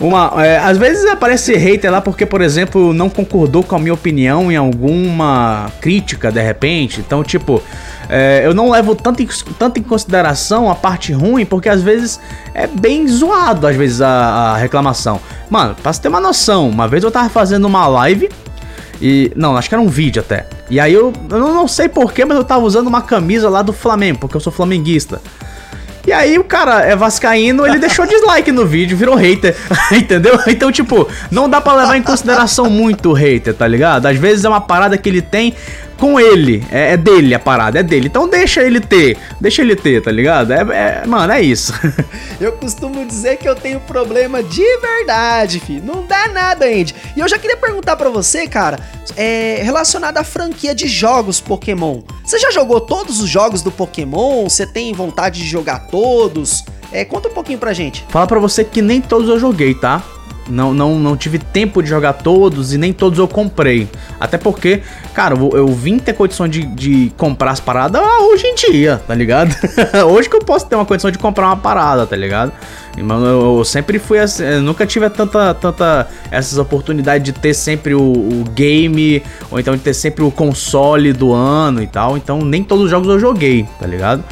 Uma, é, às vezes aparece hater lá porque, por exemplo, não concordou com a minha opinião em alguma crítica de repente. Então, tipo, é, eu não levo tanto em, tanto em consideração a parte ruim, porque às vezes é bem zoado, às vezes, a, a reclamação. Mano, pra você ter uma noção, uma vez eu tava fazendo uma live. E. Não, acho que era um vídeo até. E aí eu, eu não não sei porquê, mas eu tava usando uma camisa lá do Flamengo, porque eu sou flamenguista. E aí o cara é vascaíno, ele deixou dislike no vídeo, virou hater, entendeu? Então, tipo, não dá pra levar em consideração muito o hater, tá ligado? Às vezes é uma parada que ele tem com ele, é, é dele a parada, é dele. Então deixa ele ter, deixa ele ter, tá ligado? É, é- mano, é isso. Eu costumo dizer que eu tenho problema de verdade, filho. Não dá nada, Andy. E eu já queria perguntar pra você, cara, é, relacionado à franquia de jogos Pokémon. Você já jogou todos os jogos do Pokémon? Você tem vontade de jogar todos? É, conta um pouquinho pra gente. Falar pra você que nem todos eu joguei, tá? Não, não, não tive tempo de jogar todos e nem todos eu comprei. Até porque, cara, eu, eu vim ter condição de, de comprar as paradas hoje em dia, tá ligado? hoje que eu posso ter uma condição de comprar uma parada, tá ligado? Mano, eu, eu sempre fui assim, eu nunca tive tanta, tanta essas oportunidades de ter sempre o, o game, ou então de ter sempre o console do ano e tal. Então nem todos os jogos eu joguei, tá ligado?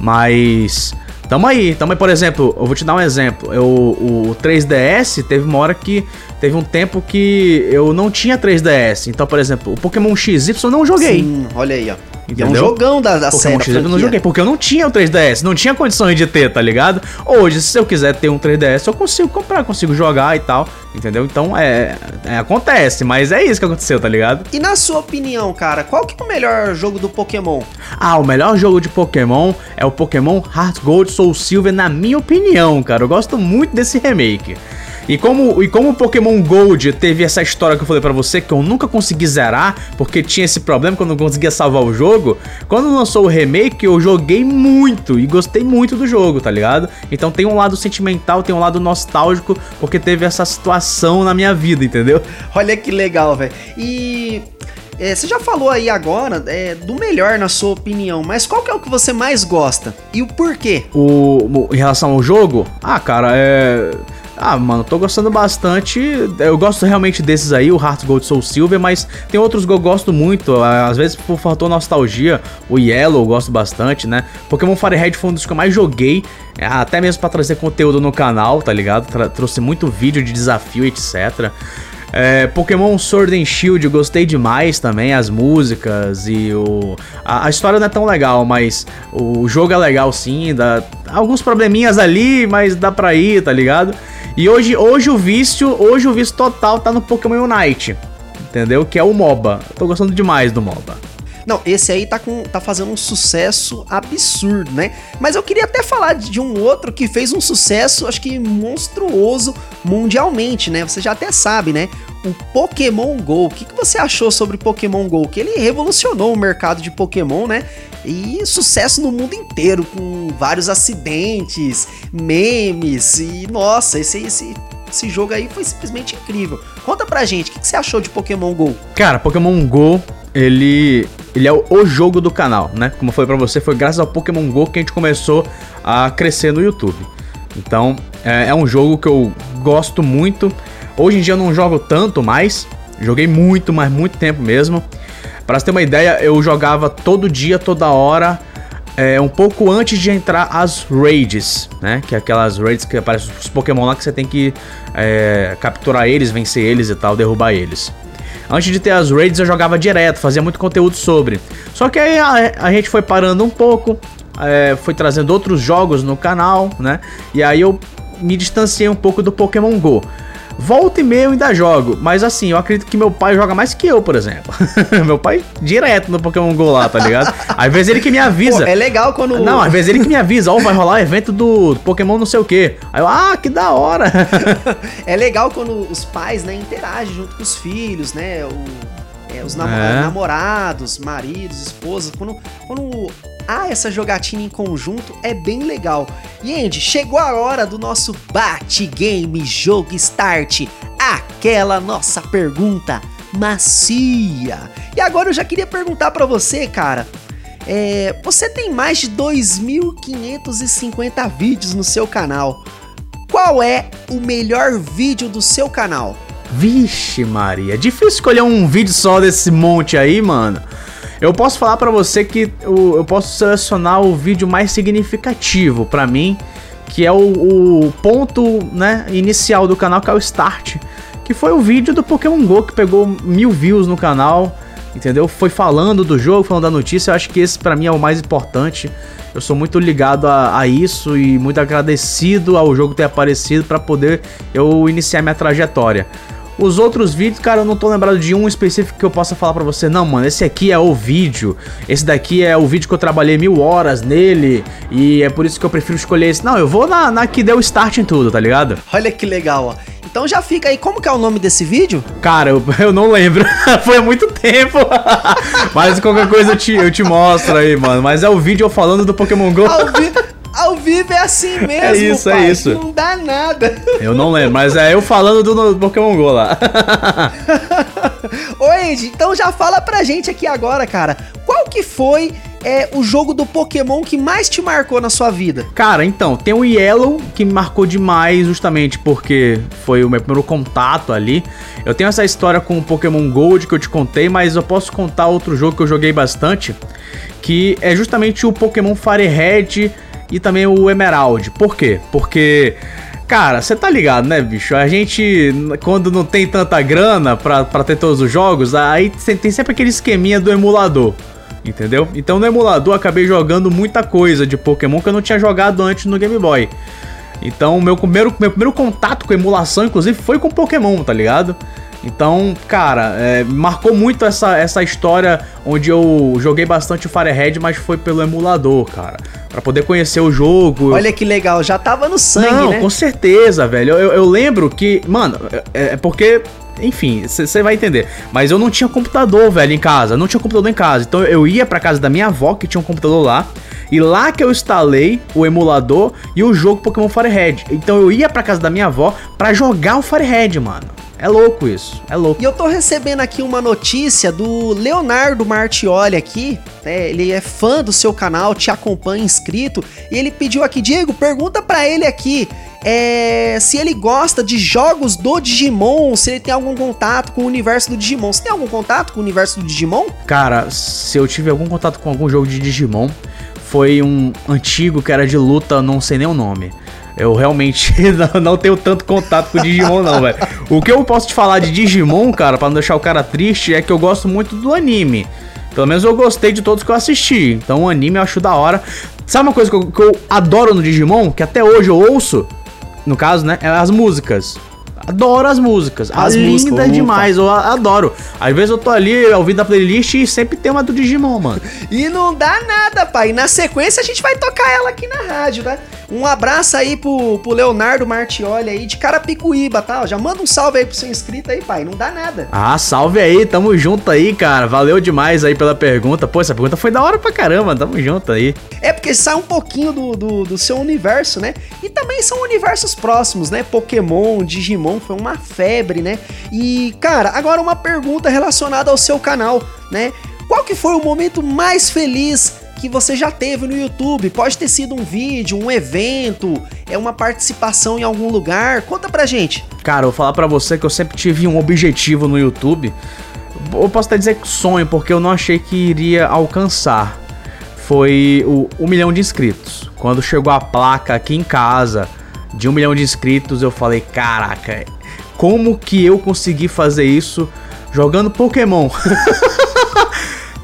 Mas. Tamo aí, tamo aí, por exemplo, eu vou te dar um exemplo. Eu, o 3DS teve uma hora que. Teve um tempo que eu não tinha 3DS. Então, por exemplo, o Pokémon XY eu não joguei. Sim, olha aí, ó. E é um Entendeu? jogão da, da Pokémon série. XY eu não joguei, porque eu não tinha o 3DS, não tinha condições de ter, tá ligado? Hoje, se eu quiser ter um 3DS, eu consigo comprar, consigo jogar e tal, entendeu? Então, é, é, acontece, mas é isso que aconteceu, tá ligado? E na sua opinião, cara, qual que é o melhor jogo do Pokémon? Ah, o melhor jogo de Pokémon é o Pokémon Heart Gold Soul Silver, na minha opinião, cara. Eu gosto muito desse remake. E como, e como o Pokémon Gold teve essa história que eu falei pra você, que eu nunca consegui zerar, porque tinha esse problema que eu não conseguia salvar o jogo, quando lançou o remake, eu joguei muito e gostei muito do jogo, tá ligado? Então tem um lado sentimental, tem um lado nostálgico, porque teve essa situação na minha vida, entendeu? Olha que legal, velho. E é, você já falou aí agora é, do melhor na sua opinião, mas qual que é o que você mais gosta? E o porquê? O, o- em relação ao jogo, ah, cara, é. Ah, mano, tô gostando bastante. Eu gosto realmente desses aí, o Heart Gold Soul Silver, mas tem outros que eu gosto muito. ah, Às vezes por fator nostalgia, o Yellow eu gosto bastante, né? Pokémon Fire Red foi um dos que eu mais joguei, é, até mesmo pra trazer conteúdo no canal, tá ligado? Tra- trouxe muito vídeo de desafio, etc. É, Pokémon Sword and Shield, gostei demais também, as músicas e o. A, a história não é tão legal, mas o jogo é legal sim, dá alguns probleminhas ali, mas dá pra ir, tá ligado? E hoje, hoje o vício, hoje o vício total tá no Pokémon Unite, entendeu? Que é o MOBA. Tô gostando demais do MOBA. Não, esse aí tá, com, tá fazendo um sucesso absurdo, né? Mas eu queria até falar de um outro que fez um sucesso, acho que monstruoso mundialmente, né? Você já até sabe, né? O Pokémon GO. O que, que você achou sobre Pokémon GO? Que ele revolucionou o mercado de Pokémon, né? E sucesso no mundo inteiro, com vários acidentes, memes e nossa, esse, esse, esse jogo aí foi simplesmente incrível. Conta pra gente, o que, que você achou de Pokémon GO? Cara, Pokémon Go, ele, ele é o, o jogo do canal, né? Como foi pra você, foi graças ao Pokémon Go que a gente começou a crescer no YouTube. Então, é, é um jogo que eu gosto muito. Hoje em dia eu não jogo tanto mais. Joguei muito, mas muito tempo mesmo. Pra você ter uma ideia, eu jogava todo dia, toda hora, é, um pouco antes de entrar as raids, né? Que é aquelas raids que aparecem os Pokémon lá que você tem que é, capturar eles, vencer eles e tal, derrubar eles. Antes de ter as raids eu jogava direto, fazia muito conteúdo sobre. Só que aí a, a gente foi parando um pouco, é, foi trazendo outros jogos no canal, né? E aí eu me distanciei um pouco do Pokémon GO. Volta e meia eu ainda jogo, mas assim, eu acredito que meu pai joga mais que eu, por exemplo. meu pai direto no Pokémon GO lá, tá ligado? Às vezes ele que me avisa. Pô, é legal quando. Não, às vezes ele que me avisa, ó, vai rolar evento do Pokémon não sei o quê. Aí eu, ah, que da hora. é legal quando os pais, né, interagem junto com os filhos, né? O, é, os namo- É. namorados, maridos, esposas. Quando, quando há essa jogatina em conjunto, é bem legal. E Andy, chegou a hora do nosso Bate Game Jogo Start. Aquela nossa pergunta macia. E agora eu já queria perguntar pra você, cara. É, você tem mais de 2.550 vídeos no seu canal. Qual é o melhor vídeo do seu canal? Vixe, Maria, é difícil escolher um vídeo só desse monte aí, mano. Eu posso falar pra você que eu, eu posso selecionar o vídeo mais significativo pra mim, que é o, o ponto né, inicial do canal, que é o Start. Que foi o vídeo do Pokémon GO que pegou mil views no canal, entendeu? Foi falando do jogo, falando da notícia. Eu acho que esse pra mim é o mais importante. Eu sou muito ligado a, a isso e muito agradecido ao jogo ter aparecido pra poder eu iniciar minha trajetória. Os outros vídeos, cara, eu não tô lembrado de um específico que eu possa falar pra você. Não, mano, esse aqui é o vídeo. Esse daqui é o vídeo que eu trabalhei mil horas nele. E é por isso que eu prefiro escolher esse. Não, eu vou na, na que deu start em tudo, tá ligado? Olha que legal, ó. Então já fica aí, como que é o nome desse vídeo? Cara, eu, eu não lembro. Foi há muito tempo. Mas qualquer coisa eu te, eu te mostro aí, mano. Mas é o vídeo eu falando do Pokémon GO. Ao, vi- ao vivo é assim mesmo, isso, é pai. isso. Não dá nada. Eu não lembro, mas é eu falando do, Pokémon GO lá. Ô, Andy, então já fala pra gente aqui agora, cara. Qual que foi é, o jogo do Pokémon que mais te marcou na sua vida? Cara, então, tem o Yellow que me marcou demais, justamente porque foi o meu primeiro contato ali. Eu tenho essa história com o Pokémon Gold que eu te contei, mas eu posso contar outro jogo que eu joguei bastante, que é justamente o Pokémon Fire Red e também o Emerald. Por quê? Porque. Cara, você tá ligado, né, bicho? A gente, quando não tem tanta grana pra, pra ter todos os jogos, aí tem sempre aquele esqueminha do emulador. Entendeu? Então no emulador acabei jogando muita coisa de Pokémon que eu não tinha jogado antes no Game Boy. Então meu primeiro, meu primeiro contato com emulação, inclusive, foi com Pokémon, tá ligado? Então, cara, é, marcou muito essa, essa história onde eu joguei bastante o Fire Red, mas foi pelo emulador, cara. Pra poder conhecer o jogo. Olha que legal, já tava no sangue, Não, né? com certeza, velho. Eu, eu lembro que, mano, é, é porque, enfim, você vai entender. Mas eu não tinha computador, velho, em casa. Não tinha computador em casa. Então eu ia pra casa da minha avó, que tinha um computador lá. E lá que eu instalei o emulador e o jogo Pokémon Fire Red. Então eu ia pra casa da minha avó pra jogar o Fire Red, mano. É louco isso, é louco. E eu tô recebendo aqui uma notícia do Leonardo Martioli aqui, né? Ele é fã do seu canal, te acompanha inscrito, e ele pediu aqui, Diego, pergunta pra ele aqui, é, se ele gosta de jogos do Digimon, se ele tem algum contato com o universo do Digimon. Você tem algum contato com o universo do Digimon? Cara, se eu tive algum contato com algum jogo de Digimon, foi um antigo que era de luta, não sei nem o nome. Eu realmente não, não tenho tanto contato com Digimon, não, velho. O que eu posso te falar de Digimon, cara, pra não deixar o cara triste, é que eu gosto muito do anime. Pelo menos eu gostei de todos que eu assisti. Então o anime eu acho da hora. Sabe uma coisa que eu, que eu adoro no Digimon? Que até hoje eu ouço, no caso, né? É as músicas. Adoro as músicas. As músicas, lindas demais, eu adoro. Às vezes eu tô ali ouvindo a playlist e sempre tem uma do Digimon, mano. E não dá nada, pai. Na sequência a gente vai tocar ela aqui na rádio, né? Um abraço aí pro, pro Leonardo Martioli aí de Carapicuíba, tá? Já manda um salve aí pro seu inscrito aí, pai. Não dá nada. Ah, salve aí, tamo junto aí, cara. Valeu demais aí pela pergunta. Pô, essa pergunta foi da hora pra caramba, tamo junto aí. É porque sai um pouquinho do, do, do seu universo, né? E também são universos próximos, né? Pokémon, Digimon, foi uma febre, né? E, cara, agora uma pergunta relacionada ao seu canal, né? Qual que foi o momento mais feliz que você já teve no YouTube. Pode ter sido um vídeo, um evento, é uma participação em algum lugar. Conta pra gente. Cara, eu vou falar pra você que eu sempre tive um objetivo no YouTube. Eu posso até dizer que sonho, porque eu não achei que iria alcançar. Foi o um milhão de inscritos. Quando chegou a placa aqui em casa de um milhão de inscritos, eu falei: caraca, como que eu consegui fazer isso jogando Pokémon?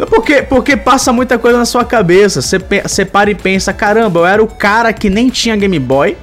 Porque, porque passa muita coisa na sua cabeça. Você para e pensa: caramba, eu era o cara que nem tinha Game Boy.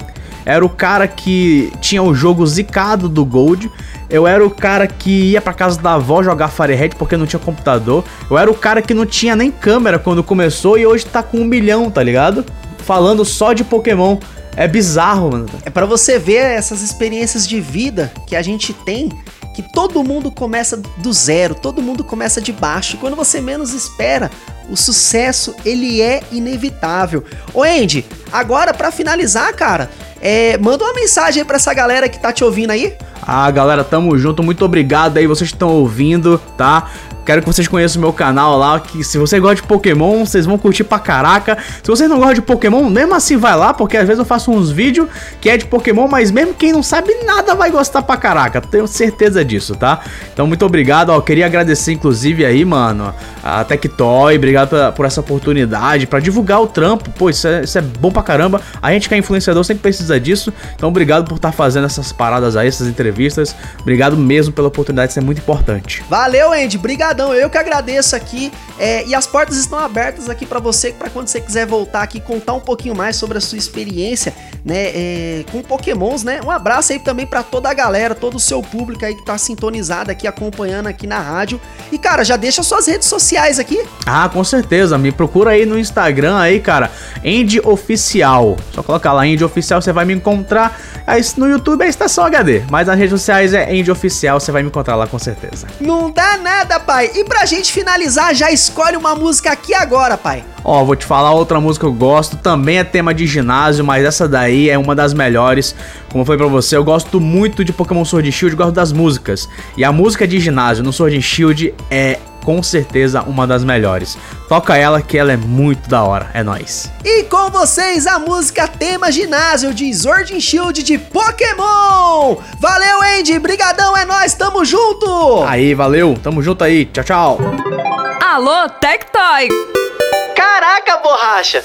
Era o cara que tinha o jogo zicado do Gold. Eu era o cara que ia pra casa da avó jogar Firehead porque não tinha computador. Eu era o cara que não tinha nem câmera quando começou e hoje tá com um milhão, tá ligado? Falando só de Pokémon. É bizarro, mano. É pra você ver essas experiências de vida que a gente tem, que todo mundo começa do zero, todo mundo começa de baixo. E quando você menos espera, o sucesso ele é inevitável. Ô Andy, agora pra finalizar, cara, é, manda uma mensagem aí pra essa galera que tá te ouvindo aí. Ah, galera, tamo junto. Muito obrigado aí, vocês estão ouvindo, tá? Quero que vocês conheçam o meu canal lá, que se você gosta de Pokémon, vocês vão curtir pra caraca. Se vocês não gostam de Pokémon, mesmo assim vai lá, porque às vezes eu faço uns vídeos que é de Pokémon, mas mesmo quem não sabe nada vai gostar pra caraca. Tenho certeza disso, tá? Então, muito obrigado. Ó, queria agradecer, inclusive, aí, mano, a Tectoy. Obrigado por, por essa oportunidade, pra divulgar o trampo. Pô, isso é, isso é bom pra caramba. A gente que é influenciador sempre precisa disso. Então, obrigado por estar fazendo essas paradas aí, essas entrevistas. Obrigado mesmo pela oportunidade, isso é muito importante. Valeu, Andy. Brigadão. Eu que agradeço aqui. É, e as portas estão abertas aqui pra você, para quando você quiser voltar aqui contar um pouquinho mais sobre a sua experiência, né, é, com Pokémons, né? Um abraço aí também pra toda a galera, todo o seu público aí que tá sintonizado aqui, acompanhando aqui na rádio. E, cara, já deixa suas redes sociais aqui. Ah, com certeza. Me procura aí no Instagram aí, cara. Andy Oficial. Só colocar lá Andy Oficial, você vai me encontrar. Aí no YouTube é Estação HD. Mas nas redes sociais é Andy Oficial, você vai me encontrar lá com certeza. Não dá nada, pai. E pra gente finalizar, já escolhe uma música aqui agora, pai. Ó, vou te falar outra música que eu gosto, também é tema de ginásio, mas essa daí é uma das melhores. Como foi pra você, eu gosto muito de Pokémon Sword Shield, gosto das músicas. E a música de ginásio no Sword Shield é com certeza uma das melhores. Toca ela que ela é muito da hora, é nóis. E com vocês a música tema ginásio de Sword and Shield de Pokémon. Valeu, Andy. Brigadão, é nóis. Tamo junto. Aí, valeu, tamo junto aí, tchau, tchau. Alô, Tectoy! Caraca, borracha.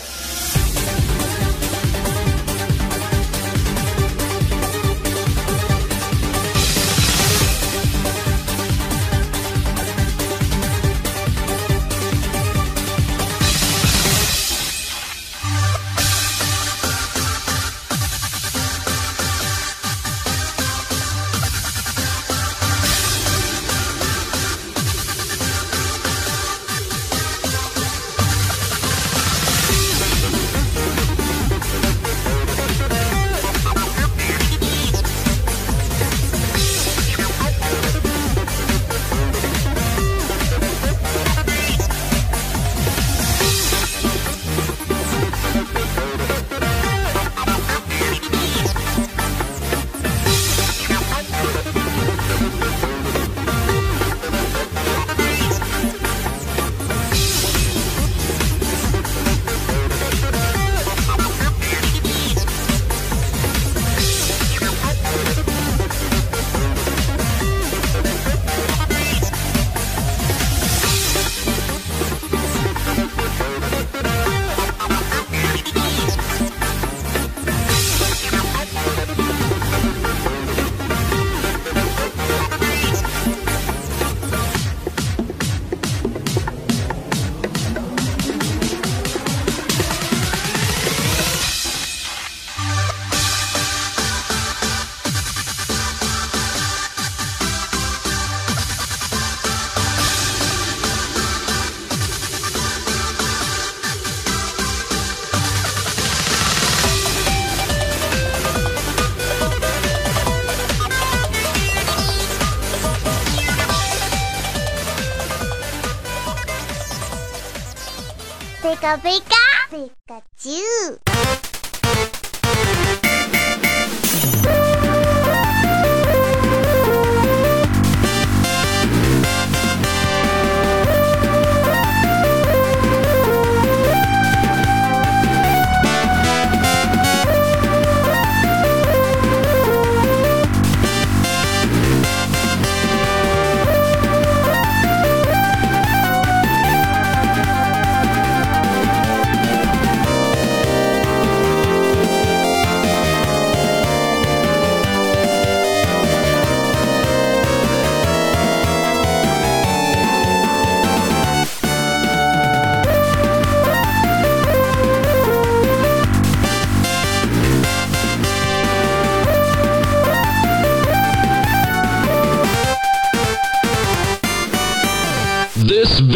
a big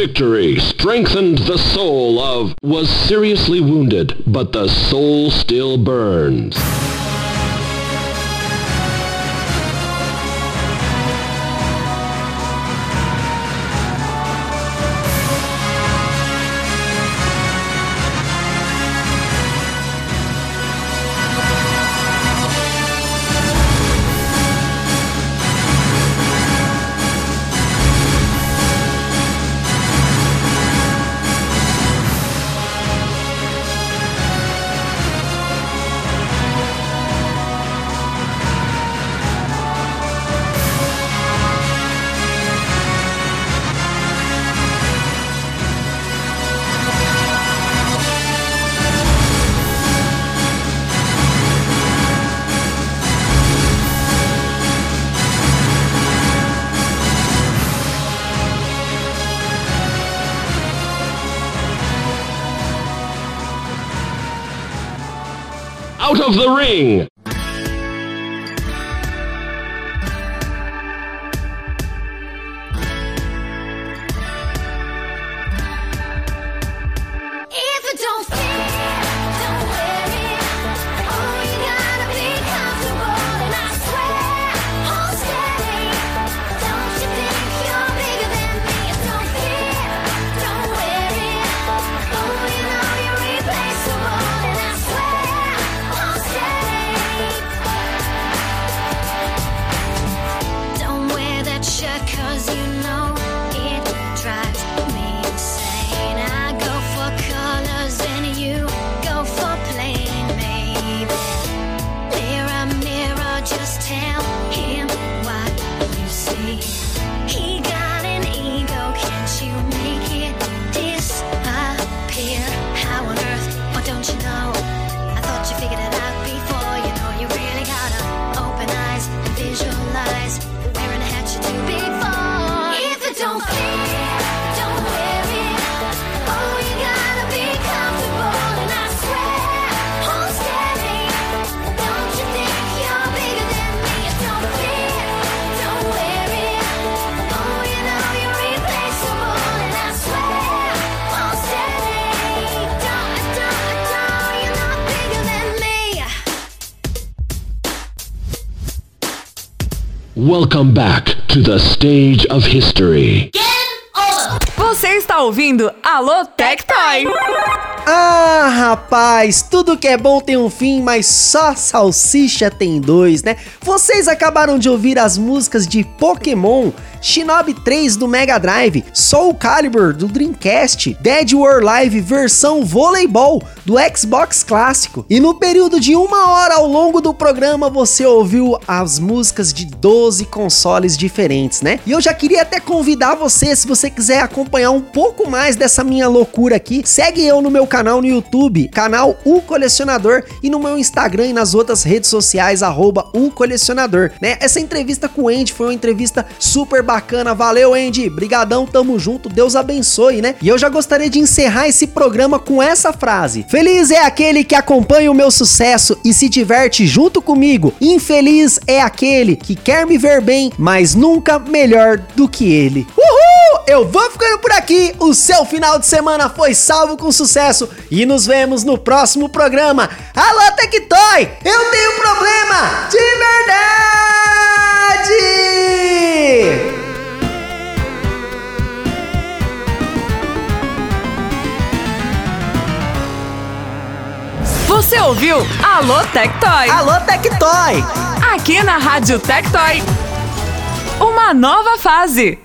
victory strengthened the soul of was seriously wounded, but the soul still burns. Of the ring! Welcome back to the stage of history. Você está ouvindo Alô Tectoy. Ah, rapaz, tudo que é bom tem um fim, mas só salsicha tem dois, né? Vocês acabaram de ouvir as músicas de Pokémon, Shinobi 3 do Mega Drive, Soul Calibur do Dreamcast, Dead War Live versão voleibol do Xbox clássico. E no período de uma hora ao longo do programa você ouviu as músicas de 12 consoles diferentes, né? E eu já queria até convidar você, se você quiser acompanhar um pouco mais dessa minha loucura aqui, segue eu no meu canal no YouTube, canal O Colecionador, e no meu Instagram e nas outras redes sociais, arroba O Colecionador, né? Essa entrevista com o Andy foi uma entrevista super bacana, valeu Andy, brigadão, tamo junto, Deus abençoe, né? E eu já gostaria de encerrar esse programa com essa frase. Feliz é aquele que acompanha o meu sucesso e se diverte junto comigo. Infeliz é aquele que quer me ver bem, mas nunca melhor do que ele. Uhul! Eu vou ficando por aqui. O seu final de semana foi salvo com sucesso e nos vemos no próximo programa. Alô, Tectoy! Eu tenho problema de verdade! Você ouviu Alô Tectoy. Alô, Tectoy! Aqui na Rádio Tectoy. Uma nova fase.